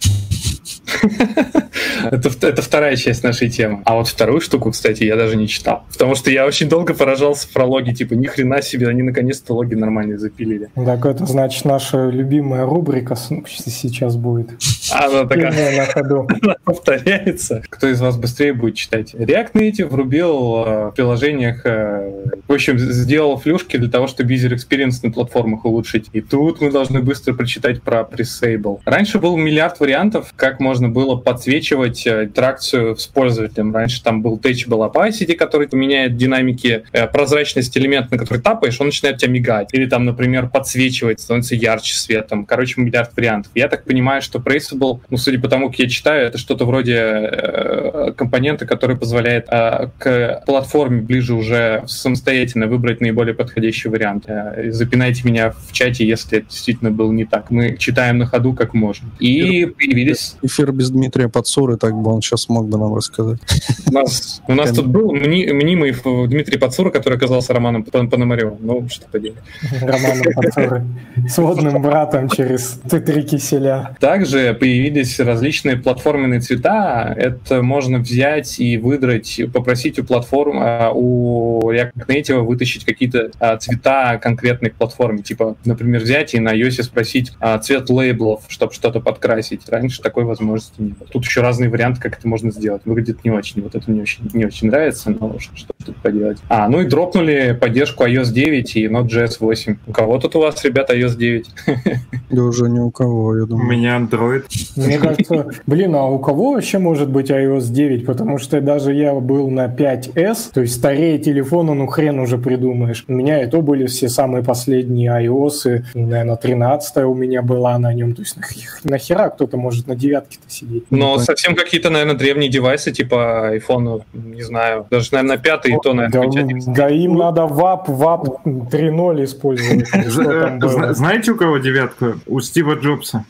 это, это вторая часть нашей темы. А вот вторую штуку, кстати, я даже не читал. Потому что я очень долго поражался про логи. Типа, ни хрена себе, они наконец-то логи нормально запилили. Так это значит наша любимая рубрика сейчас будет. А, она такая на ходу. повторяется. Кто из вас быстрее будет читать? React Native врубил э, в приложениях, э, в общем, сделал флюшки для того, чтобы user experience на платформах улучшить. И тут мы должны быстро прочитать про Presable. Раньше был миллиард вариантов, как можно было подсвечивать э, интеракцию с пользователем. Раньше там был Touchable Opacity, который меняет динамики, э, прозрачность элемента, на который тапаешь, он начинает тебя мигать. Или там, например, подсвечивать, становится ярче светом. Короче, миллиард вариантов. Я так понимаю, что Traceable, ну, судя по тому, как я читаю, это что-то вроде э, компонента, который позволяет э, к платформе ближе уже самостоятельно выбрать наиболее подходящий вариант. Э, запинайте меня в чате, если это действительно был не так. Мы читаем на ходу, как можем. И появились эфир без Дмитрия Подсуры, так бы он сейчас мог бы нам рассказать. У нас, у нас тут был мни, мнимый Дмитрий Подсура, который оказался Романом Пономаревым. Ну, что поделать. Романом Подсуры. Сводным братом через три киселя. Также появились различные платформенные цвета. Это можно взять и выдрать, попросить у платформ, а, у React Native вытащить какие-то а, цвета конкретной к платформе. Типа, например, взять и на iOS спросить а, цвет лейблов, чтобы что-то подкрасить. Раньше такой возможности нет. Тут еще разные варианты, как это можно сделать. Выглядит не очень. Вот это мне очень, не очень нравится, но что, что тут поделать. А, ну и дропнули поддержку iOS 9 и Node.js 8. У кого тут у вас, ребята, iOS 9? Да уже ни у кого, я думаю. У меня Android. Мне кажется, блин, а у кого вообще может быть iOS 9? Потому что даже я был на 5S, то есть старее телефона, ну хрен уже придумаешь. У меня это были все самые последние iOS, ну, наверное, 13 у меня была на нем. То есть нахера кто-то может на девятке-то сидеть? Но совсем какие-то, наверное, древние девайсы, типа iPhone, не знаю, даже, наверное, пятый, и то, наверное, да, да им надо VAP, VAP 3.0 использовать. Знаете, у кого девятка? У Стива Джобса.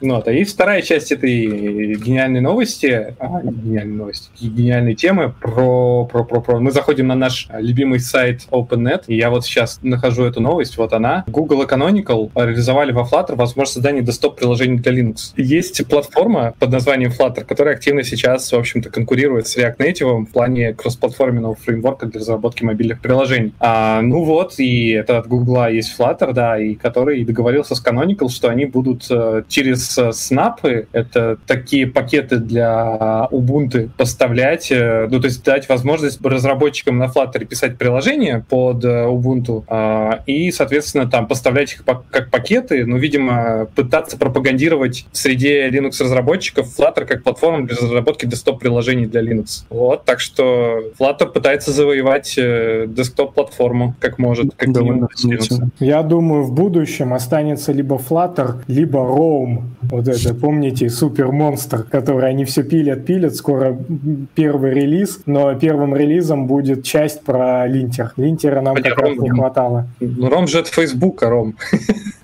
Ну, вот. А есть вторая часть этой гениальной новости, а, гениальной новости, гениальной темы про, про, про, про... Мы заходим на наш любимый сайт OpenNet, и я вот сейчас нахожу эту новость, вот она. Google и Canonical реализовали во Flutter возможность создания десктоп-приложений для Linux. Есть платформа под названием Flutter, которая активно сейчас, в общем-то, конкурирует с React Native в плане кроссплатформенного фреймворка для разработки мобильных приложений. А, ну вот, и это от Google есть Flutter, да, и который договорился с Canonical, что они будут э, через э, снапы, это такие пакеты для Ubuntu поставлять, э, ну, то есть дать возможность разработчикам на Flutter писать приложения под Ubuntu а, и, соответственно, там поставлять их как пакеты, ну, видимо, пытаться пропагандировать в среде Linux-разработчиков Flutter как платформу для разработки десктоп-приложений для Linux. Вот, так что Flutter пытается завоевать десктоп-платформу как может, как минимум. Я думаю, в будущем останется либо Flutter, либо Roam. Вот это, помните, супер монстр, который они все пилят, пилят. Скоро первый релиз, но первым релизом будет часть про линтер. Линтера нам Хотя как раз не хватало. Ну, Ром же от Фейсбука, Ром.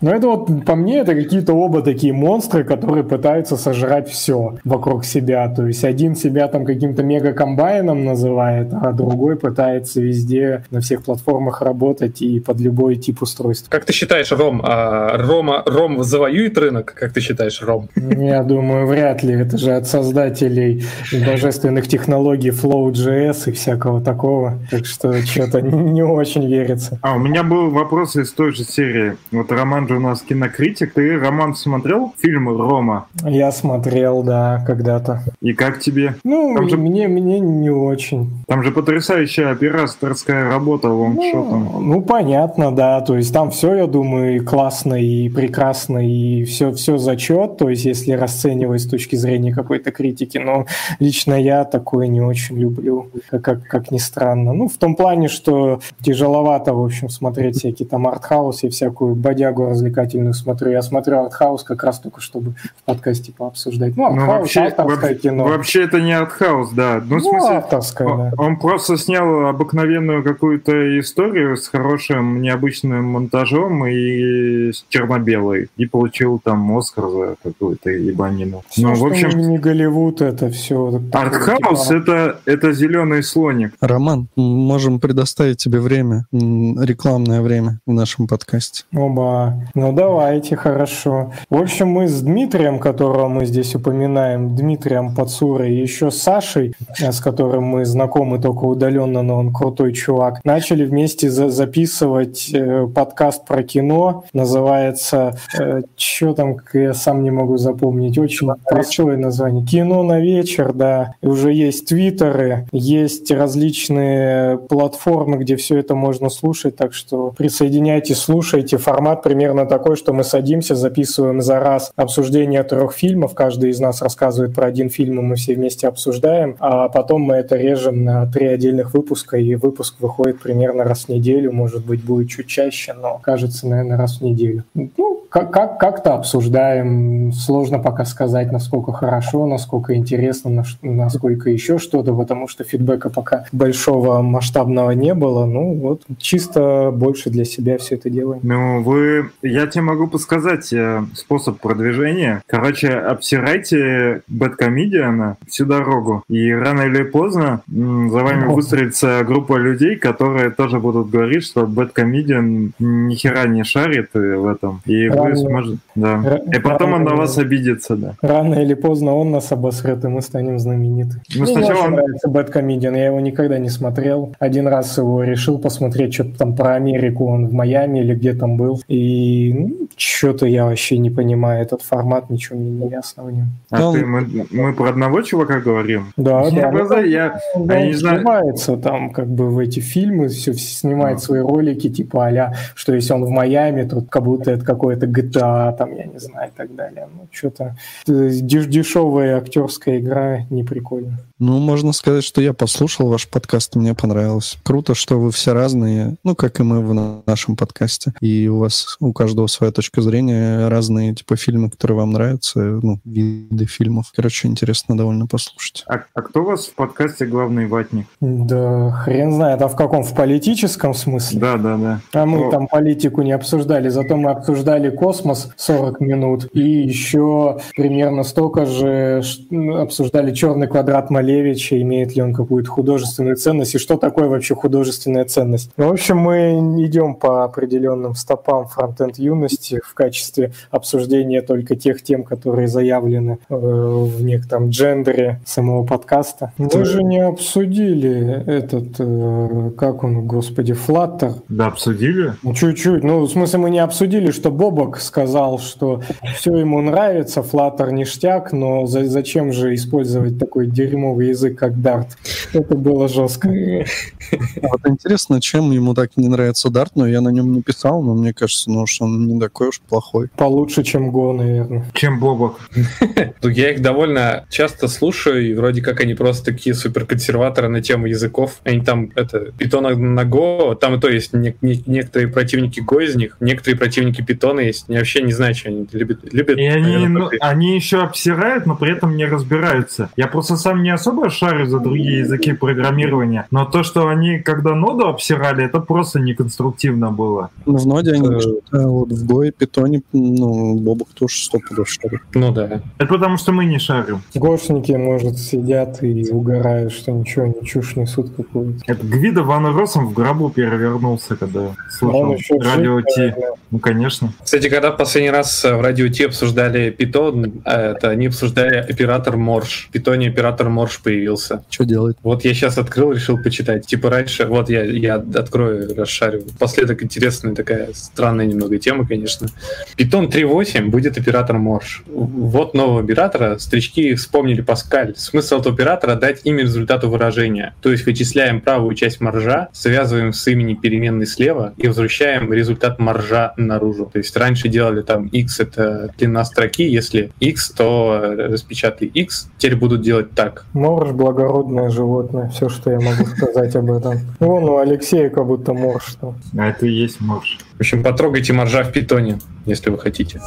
Ну, это вот, по мне, это какие-то оба такие монстры, которые пытаются сожрать все вокруг себя. То есть один себя там каким-то мега-комбайном называет, а другой пытается везде на всех платформах работать и под любой тип устройств. Как ты считаешь, Ром, а Рома, Ром завоюет рынок? Как ты считаешь, Ром? Я думаю, вряд ли. Это же от создателей божественных технологий Flow.js и всякого такого. Так что что-то не очень верится. А, у меня был вопрос из той же серии. Вот Роман же у нас кинокритик. Ты, Роман, смотрел фильм «Рома»? Я смотрел, да, когда-то. И как тебе? Ну, Там же... мне, мне не очень. Там же потрясающая операторская работа лонгшотом. Ну, ну, понятно, да. То есть там все, я думаю, классно и прекрасно, и все, все зачет. То есть если расценивать с точки зрения какой-то критики. Но лично я такое не очень люблю, как, как, как ни странно. Ну, в том плане, что тяжеловато, в общем, смотреть всякие там артхаус и всякую бодягу развлекательную смотрю. Я смотрю артхаус как раз только, чтобы в подкасте пообсуждать. Ну, ну артхаус, ну, вообще, авторское вообще, кино. Вообще это не артхаус, да. Ну, ну в смысле, авторское, он, да. он просто снял обыкновенную какую-то историю с хорошим, необычным монтажом и с черно-белой. И получил там Оскар за какую-то ебанину. Все, ну, в общем... не Голливуд, это все. Артхаус типа... это, это зеленый слоник. Роман, можем предоставить тебе время, рекламное время в нашем подкасте. Оба. Ну давайте, хорошо. В общем, мы с Дмитрием, которого мы здесь упоминаем, Дмитрием Пацурой, и еще с Сашей, с которым мы знакомы только удаленно, но он крутой чувак, начали вместе за записывать э, подкаст про кино. Называется, э, что там, я сам не могу запомнить, очень простое название. Кино на вечер, да. И уже есть твиттеры, есть различные платформы, где все это можно слушать, так что присоединяйтесь, слушайте. Формат примерно такой, что мы садимся, записываем за раз обсуждение трех фильмов, каждый из нас рассказывает про один фильм, и мы все вместе обсуждаем, а потом мы это режем на три отдельных выпуска, и выпуск выходит примерно раз в неделю, может быть, будет чуть чаще, но кажется, наверное, раз в неделю. Ну, как- как- как-то обсуждаем, сложно пока сказать, насколько хорошо, насколько интересно, насколько еще что-то, потому что фидбэка пока большого масштабного не было, ну вот чисто больше для себя все это делаем. Ну, вы, я тебе могу подсказать э, способ продвижения. Короче, обсирайте Бэткомедиана всю дорогу, и рано или поздно за вами выстроится группа людей, которые тоже будут говорить, что Бэткомедиан ни хера не шарит в этом, и рано, вы сможете... Да. И потом он на вас обидится, да. Рано или поздно он нас обосрет, и мы станем знамениты. Ну, Мне сначала он... нравится Бэткомедиан, я его никогда не смотрел. Один раз его решил посмотреть, что-то там про Америку, он в Майами или где там был, и ну, что-то я вообще не понимаю этот формат, ничего мне не ясно в нем. А ну, ты, мы, мы про одного чувака говорим? Да, я да. Глаза, я, он, я не снимается там как бы в эти фильмы, все, снимает а. свои ролики, типа а что если он в Майами, то как будто это какое-то GTA, там, я не знаю, и так далее. Ну, что-то э, деш дешевая актерская игра не прикольно. Ну, можно сказать, что я послушал ваш подкаст, мне понравилось. Круто, что вы все разные, ну, как и мы в нашем подкасте. И у вас, у каждого своя точка зрения, разные, типа, фильмы, которые вам нравятся, ну, виды фильмов. Короче, интересно довольно послушать. А, а кто у вас в подкасте главный ватник? Да, хрен знает. А в каком? В политическом смысле? Да, да, да. А мы О. там политику не обсуждали, зато мы обсуждали космос 40 минут и еще примерно столько же ш- обсуждали черный квадрат Малевича, имеет ли он какую-то художественную ценность и что такое вообще художественная ценность. Ну, в общем, мы идем по определенным стопам фронтенд юности в качестве обсуждения только тех тем, которые заявлены э, в некотором джендере самого подкаста. Мы же не обсудили этот, э, как он, господи, Flutter. Да, обсудили? Ну, чуть-чуть. Ну, в смысле, мы не обсудили, что Бобок сказал, что все ему нравится, Flutter ништяк, но за- зачем же использовать такой дерьмовый язык, как Dart? Это было жестко. А Вот интересно, чем ему так не нравится Dart, но я на нем не писал, но мне кажется, ну, что он не такой уж плохой. Получше, чем Go, наверное. Чем Бобок? Я их довольно часто слушаю, и вроде как они просто такие суперконсерваторы на тему языков. Они там, это, питона на Go, там и то есть не- не- некоторые противники Go из них, некоторые противники питона есть. Я вообще не знаю, что они любят. любят И они, наверное, ну, они еще обсирают, но при этом не разбираются. Я просто сам не особо шарю за другие языки программирования, но то, что они когда ноду обсирали, это просто неконструктивно было. Ну, в ноде они, а вот в Go и Питоне, ну, Бобок тоже сто пудов шарит. Ну да. Это потому, что мы не шарим. Гошники, может, сидят и угорают, что ничего, они чушь несут какую-то. Это Гвида Ван Росом в гробу перевернулся, когда слушал радио Ти. Ну, конечно. Кстати, когда в последний раз э, в радио Ти обсуждали питон, э, это они обсуждали оператор Морж. В питоне оператор Морж появился. Что делать? Вот я сейчас открыл, решил почитать. Типа раньше, вот я, я открою, расшарю. Последок интересная такая странная немного тема, конечно. Python 3.8 будет оператор Морж. Вот нового оператора. Стрички вспомнили Паскаль. Смысл этого оператора — дать имя результату выражения. То есть вычисляем правую часть моржа, связываем с имени переменной слева и возвращаем результат моржа наружу. То есть раньше делали там x — это длина строки. Если x, то распечатай x. Теперь будут делать так. Морж – благородное животное, все, что я могу сказать об этом. Вон у Алексея как будто морж там. А это и есть морж. В общем, потрогайте моржа в питоне, если вы хотите.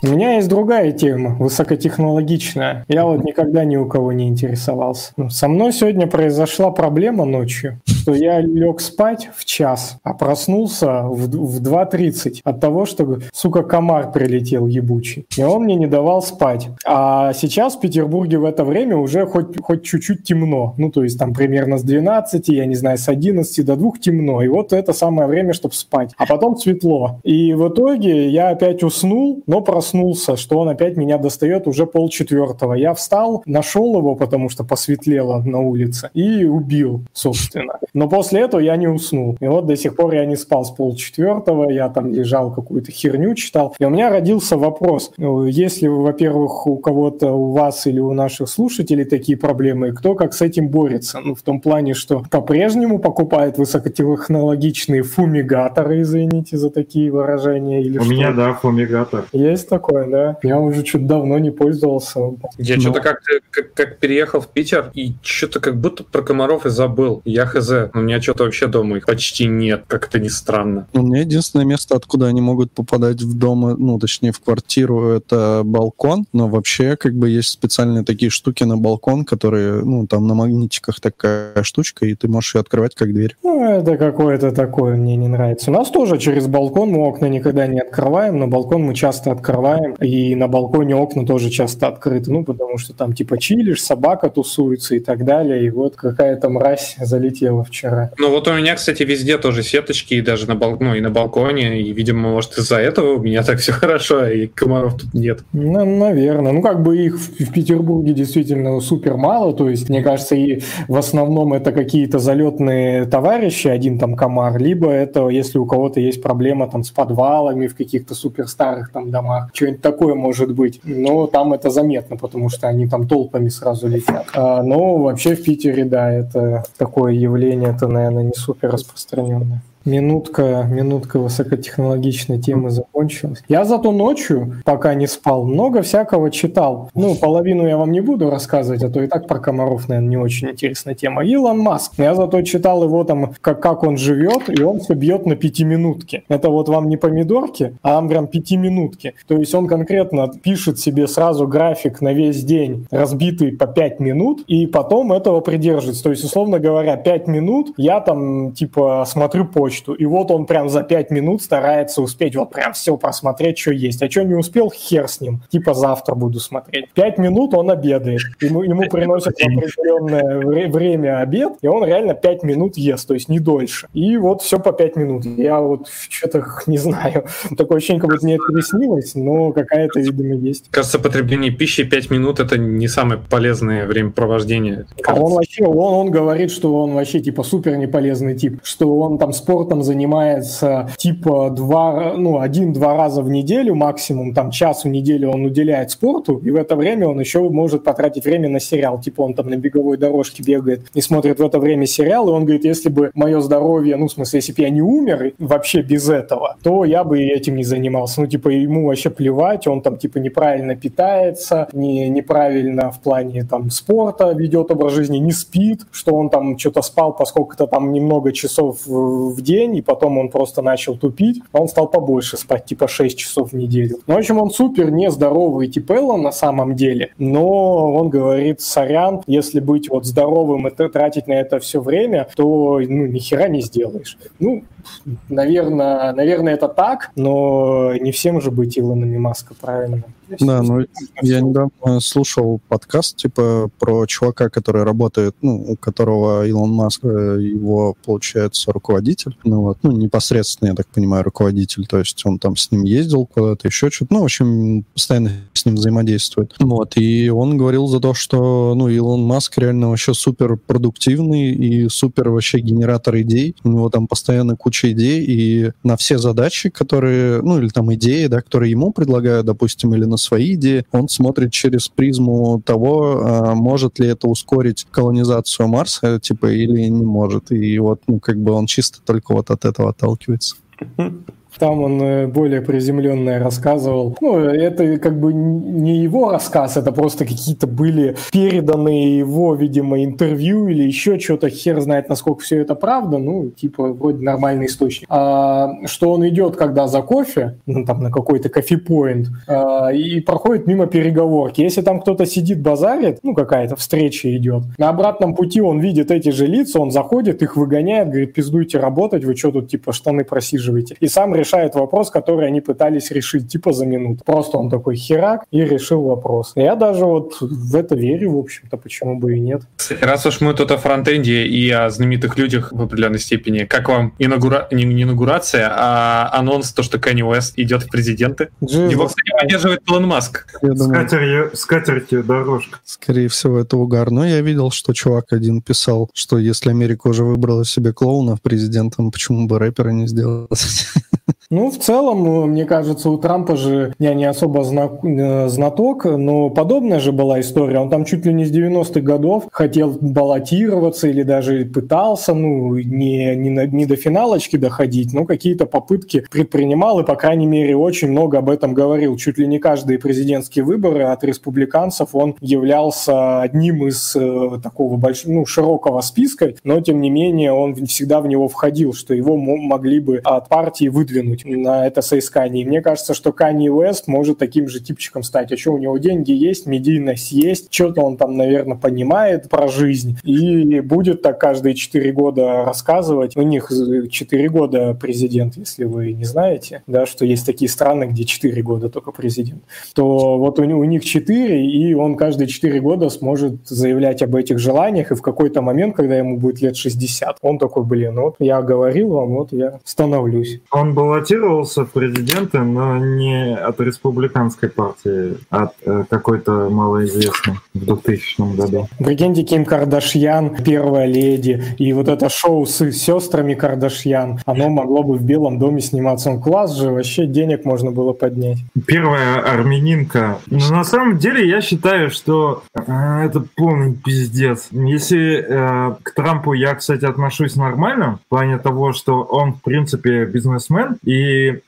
У меня есть другая тема, высокотехнологичная. Я вот никогда ни у кого не интересовался. Ну, Со мной сегодня произошла проблема ночью, что я лег спать в час, а проснулся в, в 2.30 от того, что, сука, комар прилетел ебучий. И он мне не давал спать. А сейчас в Петербурге в это время уже хоть, хоть чуть-чуть темно. Ну, то есть там примерно с 12, я не знаю, с 11 до 2 темно. И вот это самое время, чтобы спать. А потом светло. И в итоге я опять уснул, но проснулся, что он опять меня достает уже полчетвертого. Я встал, нашел его, потому что посветлело на улице, и убил, собственно. Но после этого я не уснул. И вот до сих пор я не спал с полчетвертого, я там лежал, какую-то херню читал. И у меня родился вопрос. Ну, Если, во-первых, у кого-то, у вас или у наших слушателей такие проблемы, кто как с этим борется? Ну, в том плане, что по-прежнему покупает высокотехнологичные фумигаторы, извините за такие выражения, или У что? меня, да, фумигатор. Есть такое, да? Я уже что-то давно не пользовался. Я Ну. что-то как-то как, как переехал в Питер и что-то как будто про комаров и забыл. Я хз. У меня что-то вообще дома их почти нет. Как это ни странно. У меня единственное место, откуда они могут попадать в дом, ну, точнее, в квартиру, это балкон. Но вообще, как бы, есть специальные такие штуки на балкон, которые, ну, там на магнитиках такая штучка, и ты можешь ее открывать как дверь. Ну, это какое-то такое, мне не нравится. У нас тоже через балкон мы окна никогда не открываем, но балкон мы часто открываем, и на балконе окна тоже часто открыты, ну, потому что там типа чилишь, собака тусуется и так далее, и вот какая-то мразь залетела вчера. Ну вот у меня, кстати, везде тоже сеточки, и даже на, бал... ну, и на балконе, и, видимо, может, из-за этого у меня так все хорошо, и комаров тут нет. Ну, наверное. Ну, как бы их в, в Петербурге действительно супер мало, то есть, мне кажется, и в основном это какие-то залетные товарищи, один там комар, либо это, если у кого-то есть проблема там с подвалами в каких-то супер старых там домах, что-нибудь такое может быть. Но там это заметно, потому что они там толпами сразу летят. А, но вообще в Питере, да, это такое явление явление-то, наверное, не супер распространенное. Минутка, минутка высокотехнологичной темы закончилась. Я зато ночью, пока не спал, много всякого читал. Ну, половину я вам не буду рассказывать, а то и так про комаров, наверное, не очень интересная тема. Илон Маск. Я зато читал его там, как, как он живет, и он все бьет на пятиминутке. Это вот вам не помидорки, а вам прям пятиминутки. То есть он конкретно пишет себе сразу график на весь день, разбитый по пять минут, и потом этого придерживается. То есть, условно говоря, пять минут я там, типа, смотрю почту, почту. И вот он прям за пять минут старается успеть вот прям все просмотреть, что есть. А что не успел, хер с ним. Типа завтра буду смотреть. Пять минут он обедает. Ему, ему приносят в определенное время обед, и он реально пять минут ест, то есть не дольше. И вот все по пять минут. Я вот что-то не знаю. Такое ощущение, как будто мне это приснилось, но какая-то, видимо, есть. Кажется, потребление пищи пять минут это не самое полезное времяпровождение. А он вообще, он, он говорит, что он вообще типа супер неполезный тип, что он там спорт спортом занимается типа два, ну, один-два раза в неделю максимум, там час в неделю он уделяет спорту, и в это время он еще может потратить время на сериал, типа он там на беговой дорожке бегает и смотрит в это время сериал, и он говорит, если бы мое здоровье, ну, в смысле, если бы я не умер вообще без этого, то я бы этим не занимался. Ну, типа, ему вообще плевать, он там, типа, неправильно питается, не, неправильно в плане там спорта ведет образ жизни, не спит, что он там что-то спал, поскольку-то там немного часов в день, и потом он просто начал тупить, а он стал побольше спать, типа 6 часов в неделю. Ну, в общем, он супер нездоровый тип Эллон на самом деле, но он говорит, сорян, если быть вот здоровым и тратить на это все время, то ну, ни хера не сделаешь. Ну, наверное, наверное, это так, но не всем же быть Илонами Маска, правильно? Да, ну я недавно слушал подкаст, типа, про чувака, который работает, ну, у которого Илон Маск, э, его, получается, руководитель, ну вот, ну, непосредственно, я так понимаю, руководитель, то есть он там с ним ездил куда-то, еще что-то, ну, в общем, постоянно с ним взаимодействует. Вот, и он говорил за то, что, ну, Илон Маск реально вообще супер продуктивный и супер вообще генератор идей, у него там постоянно куча идей, и на все задачи, которые, ну, или там идеи, да, которые ему предлагают, допустим, или на свои идеи, он смотрит через призму того, а, может ли это ускорить колонизацию Марса, типа, или не может. И вот, ну, как бы он чисто только вот от этого отталкивается. Там он э, более приземленное рассказывал. Ну, это как бы не его рассказ, это просто какие-то были переданные его, видимо, интервью или еще что-то. Хер знает, насколько все это правда. Ну, типа, вроде нормальный источник. А, что он идет, когда за кофе, ну, там, на какой-то кофе-поинт, а, и проходит мимо переговорки. Если там кто-то сидит, базарит, ну, какая-то встреча идет, на обратном пути он видит эти же лица, он заходит, их выгоняет, говорит, пиздуйте работать, вы что тут, типа, штаны просиживаете. И сам решает решает вопрос, который они пытались решить, типа за минуту. Просто он такой херак и решил вопрос. Я даже вот в это верю, в общем-то, почему бы и нет. Раз уж мы тут о фронтенде и о знаменитых людях в определенной степени, как вам инаугура... не, не инаугурация, а анонс, то, что Кенни Уэст идет в президенты? Jesus. Его, кстати, поддерживает Илон Маск. Скатертью дорожка. Скорее всего, это угар. Но я видел, что чувак один писал, что если Америка уже выбрала себе клоунов президентом, почему бы рэпера не сделать? Ну, в целом, мне кажется, у Трампа же я не особо э, знаток, но подобная же была история. Он там чуть ли не с 90-х годов хотел баллотироваться или даже пытался, ну, не, не, на, не до финалочки доходить, но какие-то попытки предпринимал и, по крайней мере, очень много об этом говорил. Чуть ли не каждые президентские выборы от республиканцев он являлся одним из э, такого большого, ну, широкого списка, но, тем не менее, он всегда в него входил, что его могли бы от партии выдвинуть взглянуть на это соискание. И мне кажется, что Канни Уэст может таким же типчиком стать. А что, у него деньги есть, медийность есть, что-то он там, наверное, понимает про жизнь. И будет так каждые 4 года рассказывать. У них 4 года президент, если вы не знаете, да, что есть такие страны, где 4 года только президент. То вот у, у них 4, и он каждые 4 года сможет заявлять об этих желаниях, и в какой-то момент, когда ему будет лет 60, он такой, блин, вот я говорил вам, вот я становлюсь. Он был баллотировался в президенты, но не от республиканской партии, а от э, какой-то малоизвестной в 2000 году. Прикиньте, Ким Кардашьян, первая леди, и вот это шоу с сестрами Кардашьян, оно могло бы в Белом доме сниматься. Он класс же, вообще денег можно было поднять. Первая армянинка. Но на самом деле я считаю, что э, это полный пиздец. Если э, к Трампу я, кстати, отношусь нормально, в плане того, что он, в принципе, бизнесмен, и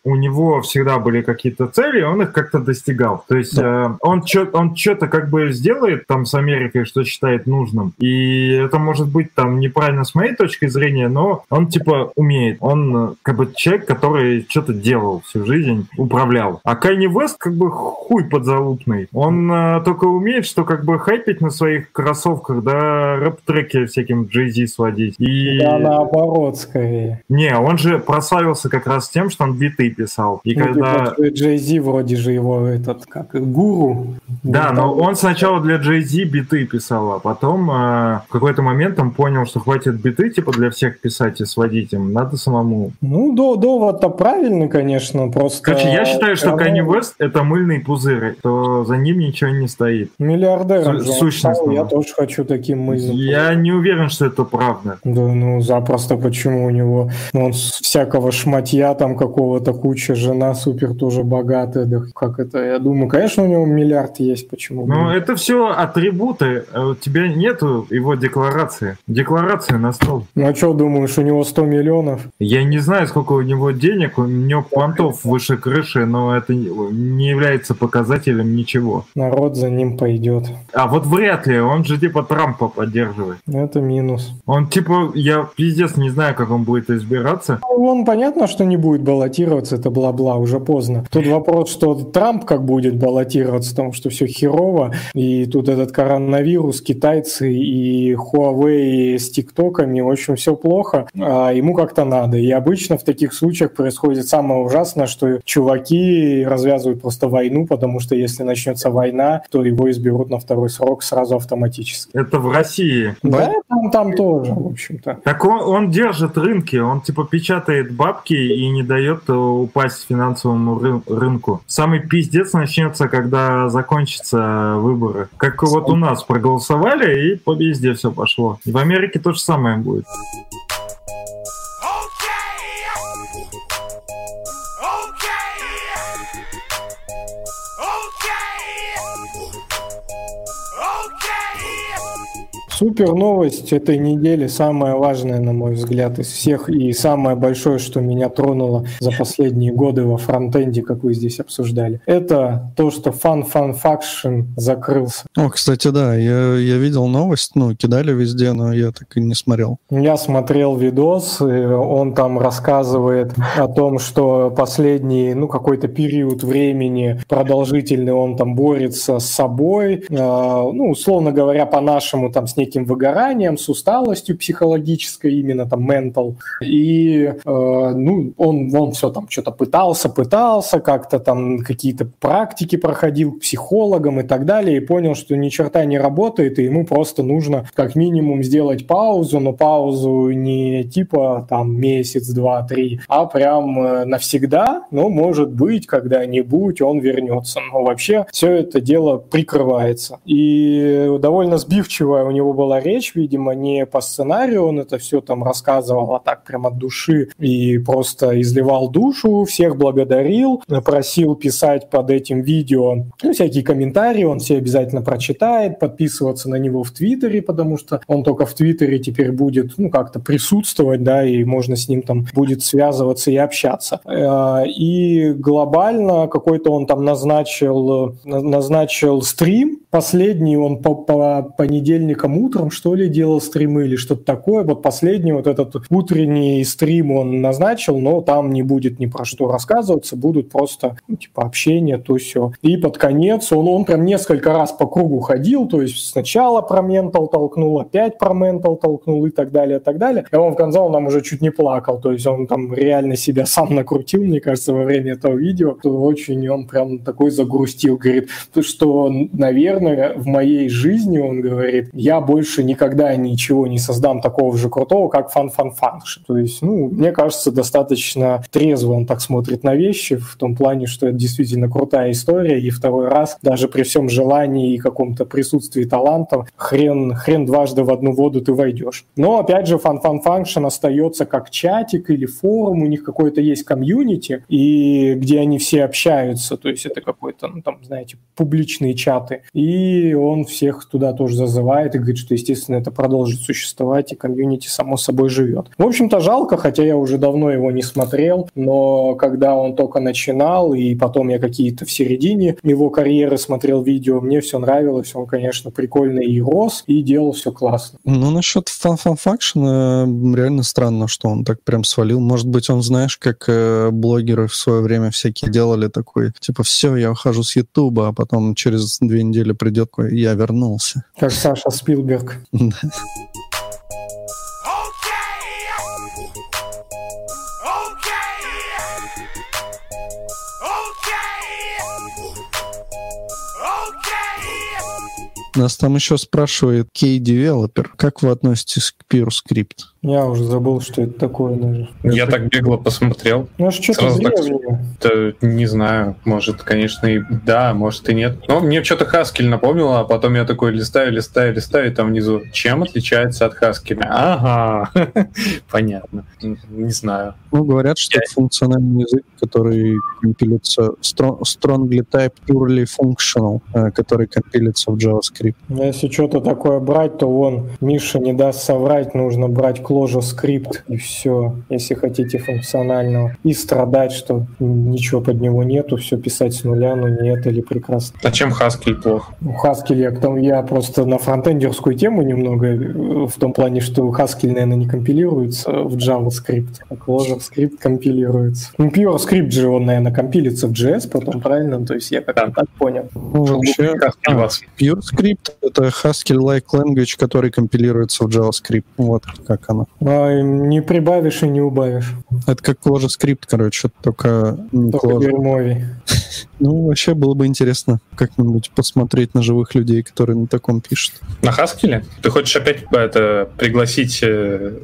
у него всегда были какие-то цели, он их как-то достигал. То есть да. э, он что-то он что-то как бы сделает там с Америкой, что считает нужным, и это может быть там неправильно с моей точки зрения, но он типа умеет. Он э, как бы человек, который что-то делал всю жизнь, управлял. А Кайни Вест как бы хуй подзалупный. Он э, только умеет, что как бы хайпить на своих кроссовках, да, рэп-треки всяким Jay-Z сводить. И... Да, наоборот, скорее. Не, он же прославился как раз тем, что он биты писал. И ну, когда... Jay-Z вроде же его этот, как, гуру. Да, но он сначала для Jay-Z биты писал, а потом э, в какой-то момент он понял, что хватит биты, типа, для всех писать и сводить им, надо самому. Ну, до, довод-то правильный, конечно, просто... Короче, я считаю, что Kanye West — это мыльный пузырь, то за ним ничего не стоит. Миллиардером Су- сущностно. Я тоже хочу таким мыльным Я не уверен, что это правда. Да, ну, запросто, почему у него... Ну, он всякого шматья там какого-то куча, жена супер тоже богатая, да как это? Я думаю, конечно, у него миллиард есть, почему? Ну, это все атрибуты. У тебя нету его декларации. Декларация на стол. Ну, а что думаешь, у него 100 миллионов? Я не знаю, сколько у него денег, у него понтов выше крыши, но это не является показателем ничего. Народ за ним пойдет. А вот вряд ли, он же типа Трампа поддерживает. Это минус. Он типа, я пиздец не знаю, как он будет избираться. Ну, Он понятно, что не будет баллотироваться, это бла-бла, уже поздно. Тут вопрос, что Трамп как будет баллотироваться, потому что все херово, и тут этот коронавирус, китайцы и Huawei с тиктоками, в общем, все плохо, а ему как-то надо. И обычно в таких случаях происходит самое ужасное, что чуваки развязывают просто войну, потому что если начнется война, то его изберут на второй срок сразу автоматически. Это в России. Да, там, там тоже, в общем-то. Так он, он держит рынки, он типа печатает бабки и не дает э, упасть финансовому ры- рынку. Самый пиздец начнется, когда закончатся выборы. Как вот у нас проголосовали, и по везде все пошло. И в Америке то же самое будет. Супер новость этой недели, самая важная, на мой взгляд, из всех, и самое большое, что меня тронуло за последние годы во фронтенде, как вы здесь обсуждали. Это то, что Fun Fun Faction закрылся. О, кстати, да, я, я видел новость, ну, кидали везде, но я так и не смотрел. Я смотрел видос, он там рассказывает о том, что последний, ну, какой-то период времени продолжительный он там борется с собой, э, ну, условно говоря, по-нашему, там, с неким выгоранием, с усталостью психологической, именно там ментал. И, э, ну, он, он все там что-то пытался, пытался, как-то там какие-то практики проходил к психологам и так далее, и понял, что ни черта не работает, и ему просто нужно как минимум сделать паузу, но паузу не типа там месяц, два, три, а прям э, навсегда, но может быть когда-нибудь он вернется. Но вообще все это дело прикрывается. И довольно сбивчивая у него была речь, видимо, не по сценарию, он это все там рассказывал, а так прям от души и просто изливал душу, всех благодарил, просил писать под этим видео ну, всякие комментарии, он все обязательно прочитает, подписываться на него в Твиттере, потому что он только в Твиттере теперь будет, ну, как-то присутствовать, да, и можно с ним там будет связываться и общаться. Э, И глобально какой-то он там назначил, назначил стрим, последний он по, по понедельникам утром, что ли, делал стримы или что-то такое. Вот последний вот этот утренний стрим он назначил, но там не будет ни про что рассказываться, будут просто, ну, типа, общение, то все. И под конец он, он прям несколько раз по кругу ходил, то есть сначала про ментал толкнул, опять про ментал толкнул и так далее, и так далее. И он в конце он нам уже чуть не плакал, то есть он там реально себя сам накрутил, мне кажется, во время этого видео. То очень он прям такой загрустил, говорит, что, наверное, в моей жизни, он говорит, я больше никогда ничего не создам такого же крутого, как Fun Fun Function. То есть, ну, мне кажется, достаточно трезво он так смотрит на вещи, в том плане, что это действительно крутая история, и второй раз, даже при всем желании и каком-то присутствии таланта, хрен, хрен дважды в одну воду ты войдешь. Но, опять же, Fun Fun Function остается как чатик или форум, у них какой-то есть комьюнити, и где они все общаются, то есть это какой-то, ну, там, знаете, публичные чаты. И он всех туда тоже зазывает и говорит, что, естественно, это продолжит существовать, и комьюнити само собой живет. В общем-то, жалко, хотя я уже давно его не смотрел, но когда он только начинал, и потом я какие-то в середине его карьеры смотрел видео, мне все нравилось, он, конечно, прикольный и рос, и делал все классно. Ну, насчет Fun Fun Faction реально странно, что он так прям свалил. Может быть, он, знаешь, как э, блогеры в свое время всякие делали такой, типа, все, я ухожу с Ютуба, а потом через две недели придет я вернулся. Как Саша Спилберг. Нас там еще спрашивает Developer, как вы относитесь к PureScript? Я уже забыл, что это такое даже. Я так бегло посмотрел. Ну, что-то Сразу так-. Это, не знаю, может, конечно, и да, может и нет. Но мне что-то Haskell напомнило, а потом я такой листаю, листаю, листаю, и там внизу, чем отличается от Haskell? Ага, понятно. Не знаю. Ну, говорят, что это функциональный язык, который компилится stro- strongly type purely functional, э, который компилится в JavaScript. Если что-то такое брать, то вон, Миша не даст соврать, нужно брать Clojure скрипт и все, если хотите функционального. И страдать, что ничего под него нету, все писать с нуля, ну нет, или прекрасно. А чем Haskell плох? У Haskell я, тому- я просто на фронтендерскую тему немного, э, в том плане, что Haskell, наверное, не компилируется в JavaScript, а Clojure скрипт компилируется. Ну, PureScript же, он, наверное, компилится в JS потом, правильно? То есть я как-то Да. так понял. Ну, вообще, Haskell вас. PureScript — это Haskell-like language, который компилируется в JavaScript. Вот как оно. А, не прибавишь и не убавишь. Это как ClojureScript, короче, только Только Clojure. Ну, вообще было бы интересно как-нибудь посмотреть на живых людей, которые на таком пишут. На Haskell? Ты хочешь опять это пригласить... э,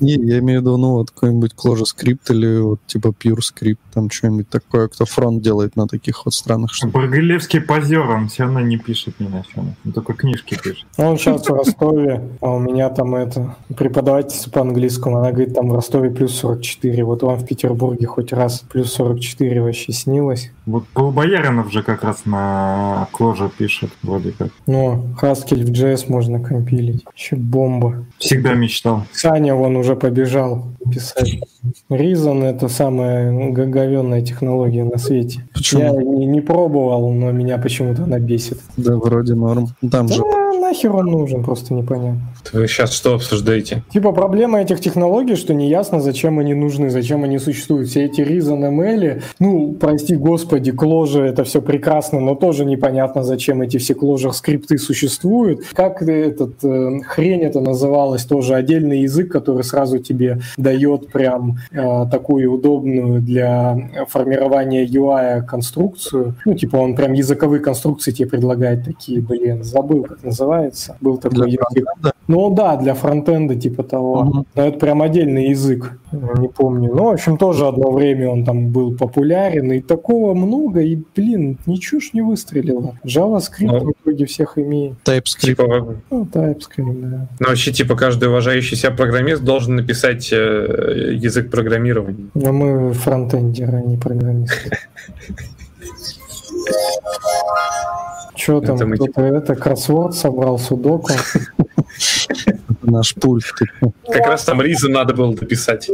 Не, я имею в виду, ну, вот какой-нибудь ClojureScript или вот типа PureScript, там что-нибудь такое, кто фронт делает на таких вот странных штуках. Баргилевский позер, он все равно не пишет ни на чем. Он только книжки пишет. Он сейчас в Ростове, а у меня там это преподавательница по английскому, она говорит, там в Ростове плюс 44. Вот вам в Петербурге хоть раз плюс 44 вообще снилось. Вот Полубояринов же как раз на Кложа пишет, вроде как. Но Haskell в JS можно компилить. Еще бомба. Всегда мечтал. Саня вон уже побежал писать. Reason — это самая г- говенная технология на свете. Почему? Я не, не пробовал, но меня почему-то она бесит. Да, вроде норм. Там же Да, нахер он нужен, просто непонятно. Вы сейчас что обсуждаете? Типа проблема этих технологий, что неясно, зачем они нужны, зачем они существуют. Все эти Reason ML, ну, прости господи, Clojure это все прекрасно, но тоже непонятно, зачем эти все Clojure скрипты существуют. Как этот э, хрень это называлось, тоже отдельный язык, который сразу тебе дает прям э, такую удобную для формирования UI конструкцию. Ну, типа он прям языковые конструкции тебе предлагает такие, блин, забыл, как называется. Был такой для язык. фронтенда. Ну да, для фронтенда типа того. Мгм. Но это прям отдельный язык, не помню. Ну, в общем, тоже одно время он там был популярен, и такого много, и, блин, ничего ж не выстрелило. JavaScript Ну. в итоге всех имеет. TypeScript. Типа, Ну, TypeScript, да. ну, вообще, типа, каждый уважающий себя программист должен написать э, язык программирования. Но мы фронтендеры, а не программисты. Че там, Это мы кто-то это, кроссворд собрал, судоку? Наш пульт. Как раз там Риза надо было дописать.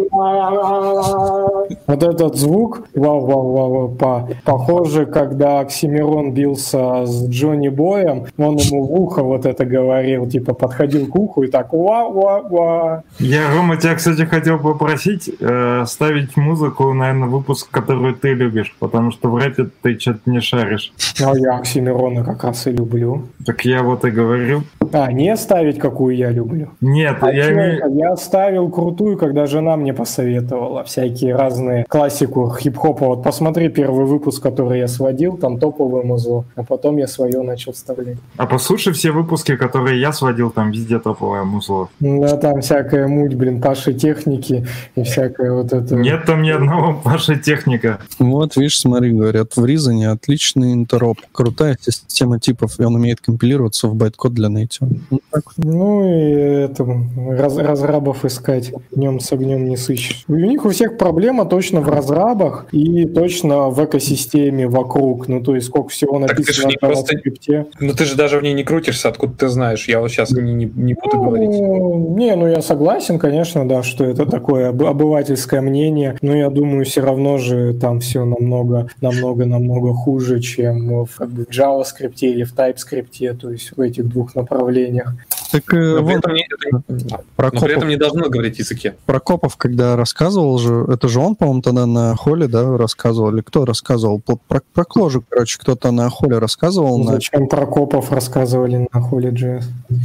Вот этот звук, вау, вау, вау, вау, по, похоже, когда Оксимирон бился с Джонни Боем, он ему в ухо вот это говорил, типа подходил к уху и так ва ва ва Я, Рома, тебя, кстати, хотел попросить э, ставить музыку, наверное, выпуск, которую ты любишь, потому что в рэпе ты что-то не шаришь. А я Оксимирона как раз и люблю. Так я вот и говорю. А, не ставить, какую я люблю. Нет, А я имею... Я ставил крутую, когда жена мне посоветовала всякие разные классику хип-хопа. Вот посмотри первый выпуск, который я сводил, там топовое музло, а потом я свое начал вставлять. А послушай все выпуски, которые я сводил, там везде топовое музло. Да, там всякая муть, блин, Паши техники и всякое вот это. Нет там ни одного Паши техника. Вот, видишь, смотри, говорят, в Reason отличный интероп, крутая система типов, и он умеет компилироваться в байткод для native. Ну, так. Ну и это, раз- разрабов искать днем с огнем не сыщешь. У них у всех проблема точно в разрабах и точно в экосистеме вокруг. Ну то есть сколько всего Так ты написано там в просто- скрипте. Ну ты же даже в ней не крутишься, откуда ты знаешь? Я вот сейчас не, не, не буду говорить. Ну, не, ну я согласен, конечно, да, что это такое об- обывательское мнение, но я думаю, все равно же там все намного, намного, намного хуже, чем в, как бы, в JavaScript или в TypeScript, то есть в этих двух направлениях. Так э, Но при, вон, этом не, это- но при Прокопов, этом не должно говорить языке. Прокопов, когда рассказывал же, это же он, по-моему, тогда на холле, да, рассказывал, или кто рассказывал? Про, про, про Кложу, короче, кто-то на холле рассказывал. на- Зачем Прокопов рассказывали на Holy.js?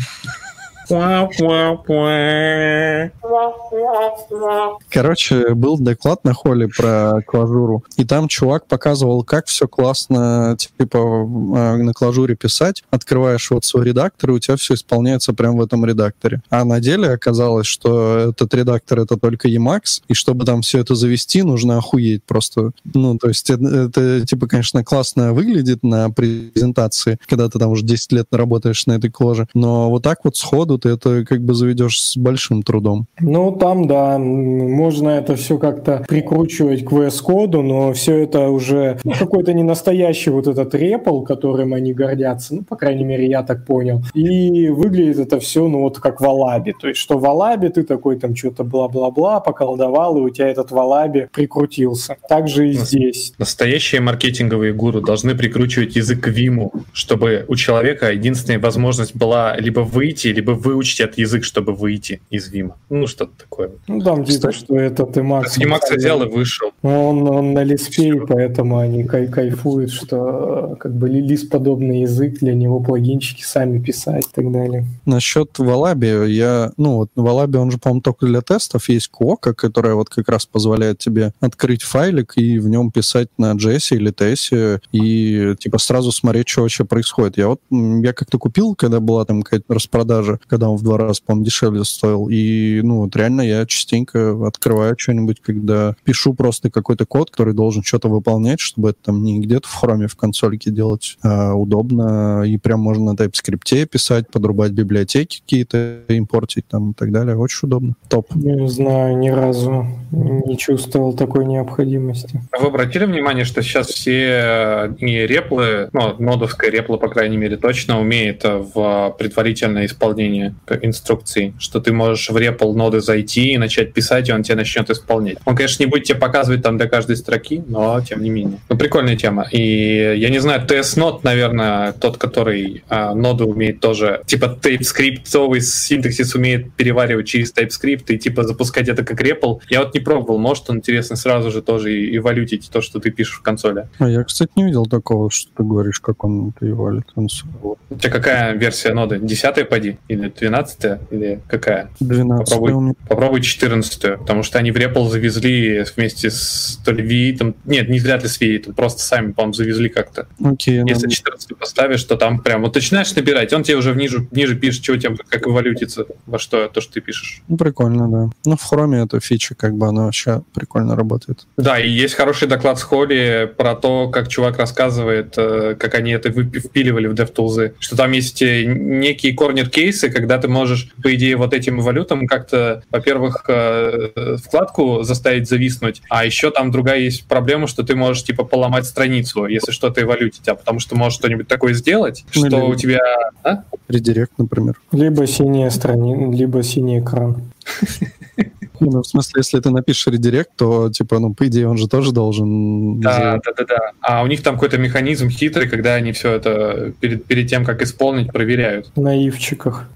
Короче, был доклад на холле про клажуру, и там чувак показывал, как все классно, типа, э, на клажуре писать. Открываешь вот свой редактор, и у тебя все исполняется прямо в этом редакторе. А на деле оказалось, что этот редактор — это только Emacs, и чтобы там все это завести, нужно охуеть просто. Ну, то есть это, это, типа, конечно, классно выглядит на презентации, когда ты там уже 10 лет работаешь на этой кложе, но вот так вот сходу ты это как бы заведешь с большим трудом. Ну, там, да, можно это все как-то прикручивать к VS-коду, но все это уже ну, какой-то не настоящий вот этот репл, которым они гордятся, ну, по крайней мере, я так понял. И выглядит это все, ну, вот как в Алабе. То есть, что в Алабе ты такой там что-то бла-бла-бла поколдовал, и у тебя этот в Алабе прикрутился. Так же и здесь. Настоящие маркетинговые гуру должны прикручивать язык к Виму, чтобы у человека единственная возможность была либо выйти, либо выучить этот язык, чтобы выйти из Вима. Ну, что-то такое. Ну, там типа, что этот Emacs... Emacs взял и вышел. Он, он на Лиспе, и поэтому они кай кайфуют, что э, как бы лис-подобный язык, для него плагинчики сами писать и так далее. Насчет Валаби, я, ну вот Валаби, он же, по-моему, только для тестов. Есть Куока, которая вот как раз позволяет тебе открыть файлик и в нем писать на JS или TS и типа сразу смотреть, что вообще происходит. Я вот, я как-то купил, когда была там какая-то распродажа, когда он в два раза, по-моему, дешевле стоил. И, ну, вот реально я частенько открываю что-нибудь, когда пишу просто какой-то код, который должен что-то выполнять, чтобы это там не где-то в хроме в консольке делать, а удобно. И прям можно на TypeScript писать, подрубать библиотеки какие-то, импортить там и так далее. Очень удобно. Топ. Не знаю, ни разу не чувствовал такой необходимости. А Вы обратили внимание, что сейчас все э, не реплы, ну, нодовская репла, по крайней мере, точно умеет э, в предварительное исполнение инструкций, что ты можешь в репл ноды зайти и начать писать, и он тебе начнет исполнять. Он, конечно, не будет тебе показывать там для каждой строки, но тем не менее. Ну, прикольная тема. И я не знаю, TS-нод, наверное, тот, который а, ноды умеет тоже, типа TypeScript синтаксис умеет переваривать через TypeScript и типа запускать это как репл. Я вот не пробовал, может он интересно сразу же тоже и, и валютить то, что ты пишешь в консоли. А я, кстати, не видел такого, что ты говоришь, как он и валит консоль. У тебя какая версия ноды? Десятая поди? Или двенадцатая? Или какая? 12 Меня. Попробуй 14 потому что они в Ripple завезли вместе с то ли V8, нет, не вряд ли с V8, просто сами, по-моему, завезли как-то. Окей, Если надо- 14 поставишь, то там прям вот начинаешь набирать, он тебе уже ниже, ниже пишет, что у тебя как валютится, во что то, что ты пишешь. Ну, прикольно, да. Ну, в хроме эта фича, как бы, она вообще прикольно работает. Да, и есть хороший доклад с Холли про то, как чувак рассказывает, э, как они это впиливали в DevTools, что там есть э, некие корнер-кейсы, когда ты можешь, по идее, вот этим валютам как-то, во-первых, э, вкладку заставить зависнуть, а еще там другая есть проблема, что ты можешь, типа, поломать страницу, если что-то эволютить, а потому что можешь что-нибудь такое сделать, Ну, что у тебя... А? Редирект, например. Либо синяя страница, либо синий экран. Не, Ну, в смысле, если ты напишешь редирект, то, типа, ну, по идее, он же тоже должен... Да, да, да, да. А у них там какой-то механизм хитрый, когда они все это перед, перед тем, как исполнить, проверяют. На ивчиках.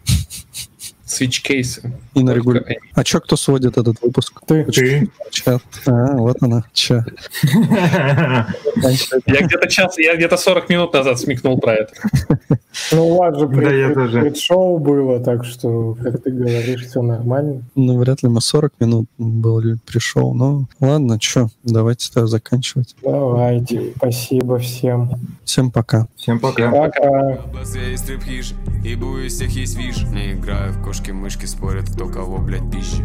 Свич-кейсы. И на регуля... А чё, кто сводит этот выпуск? Ты. Ты? Чат. А, вот она. Чё? Я где-то час, я где-то 40 минут назад смекнул про это. Ну, у вас же Да, я пред- тоже. предшоу было, так что, как ты говоришь, все нормально. Ну, вряд ли мы 40 минут был пришел. Ну, ладно, чё, давайте тогда заканчивать. Давайте. Спасибо всем. Всем пока. Всем пока. Пока. И всех есть виш Не играю в кошки-мышки Спорят, кто кого, блядь, пизжи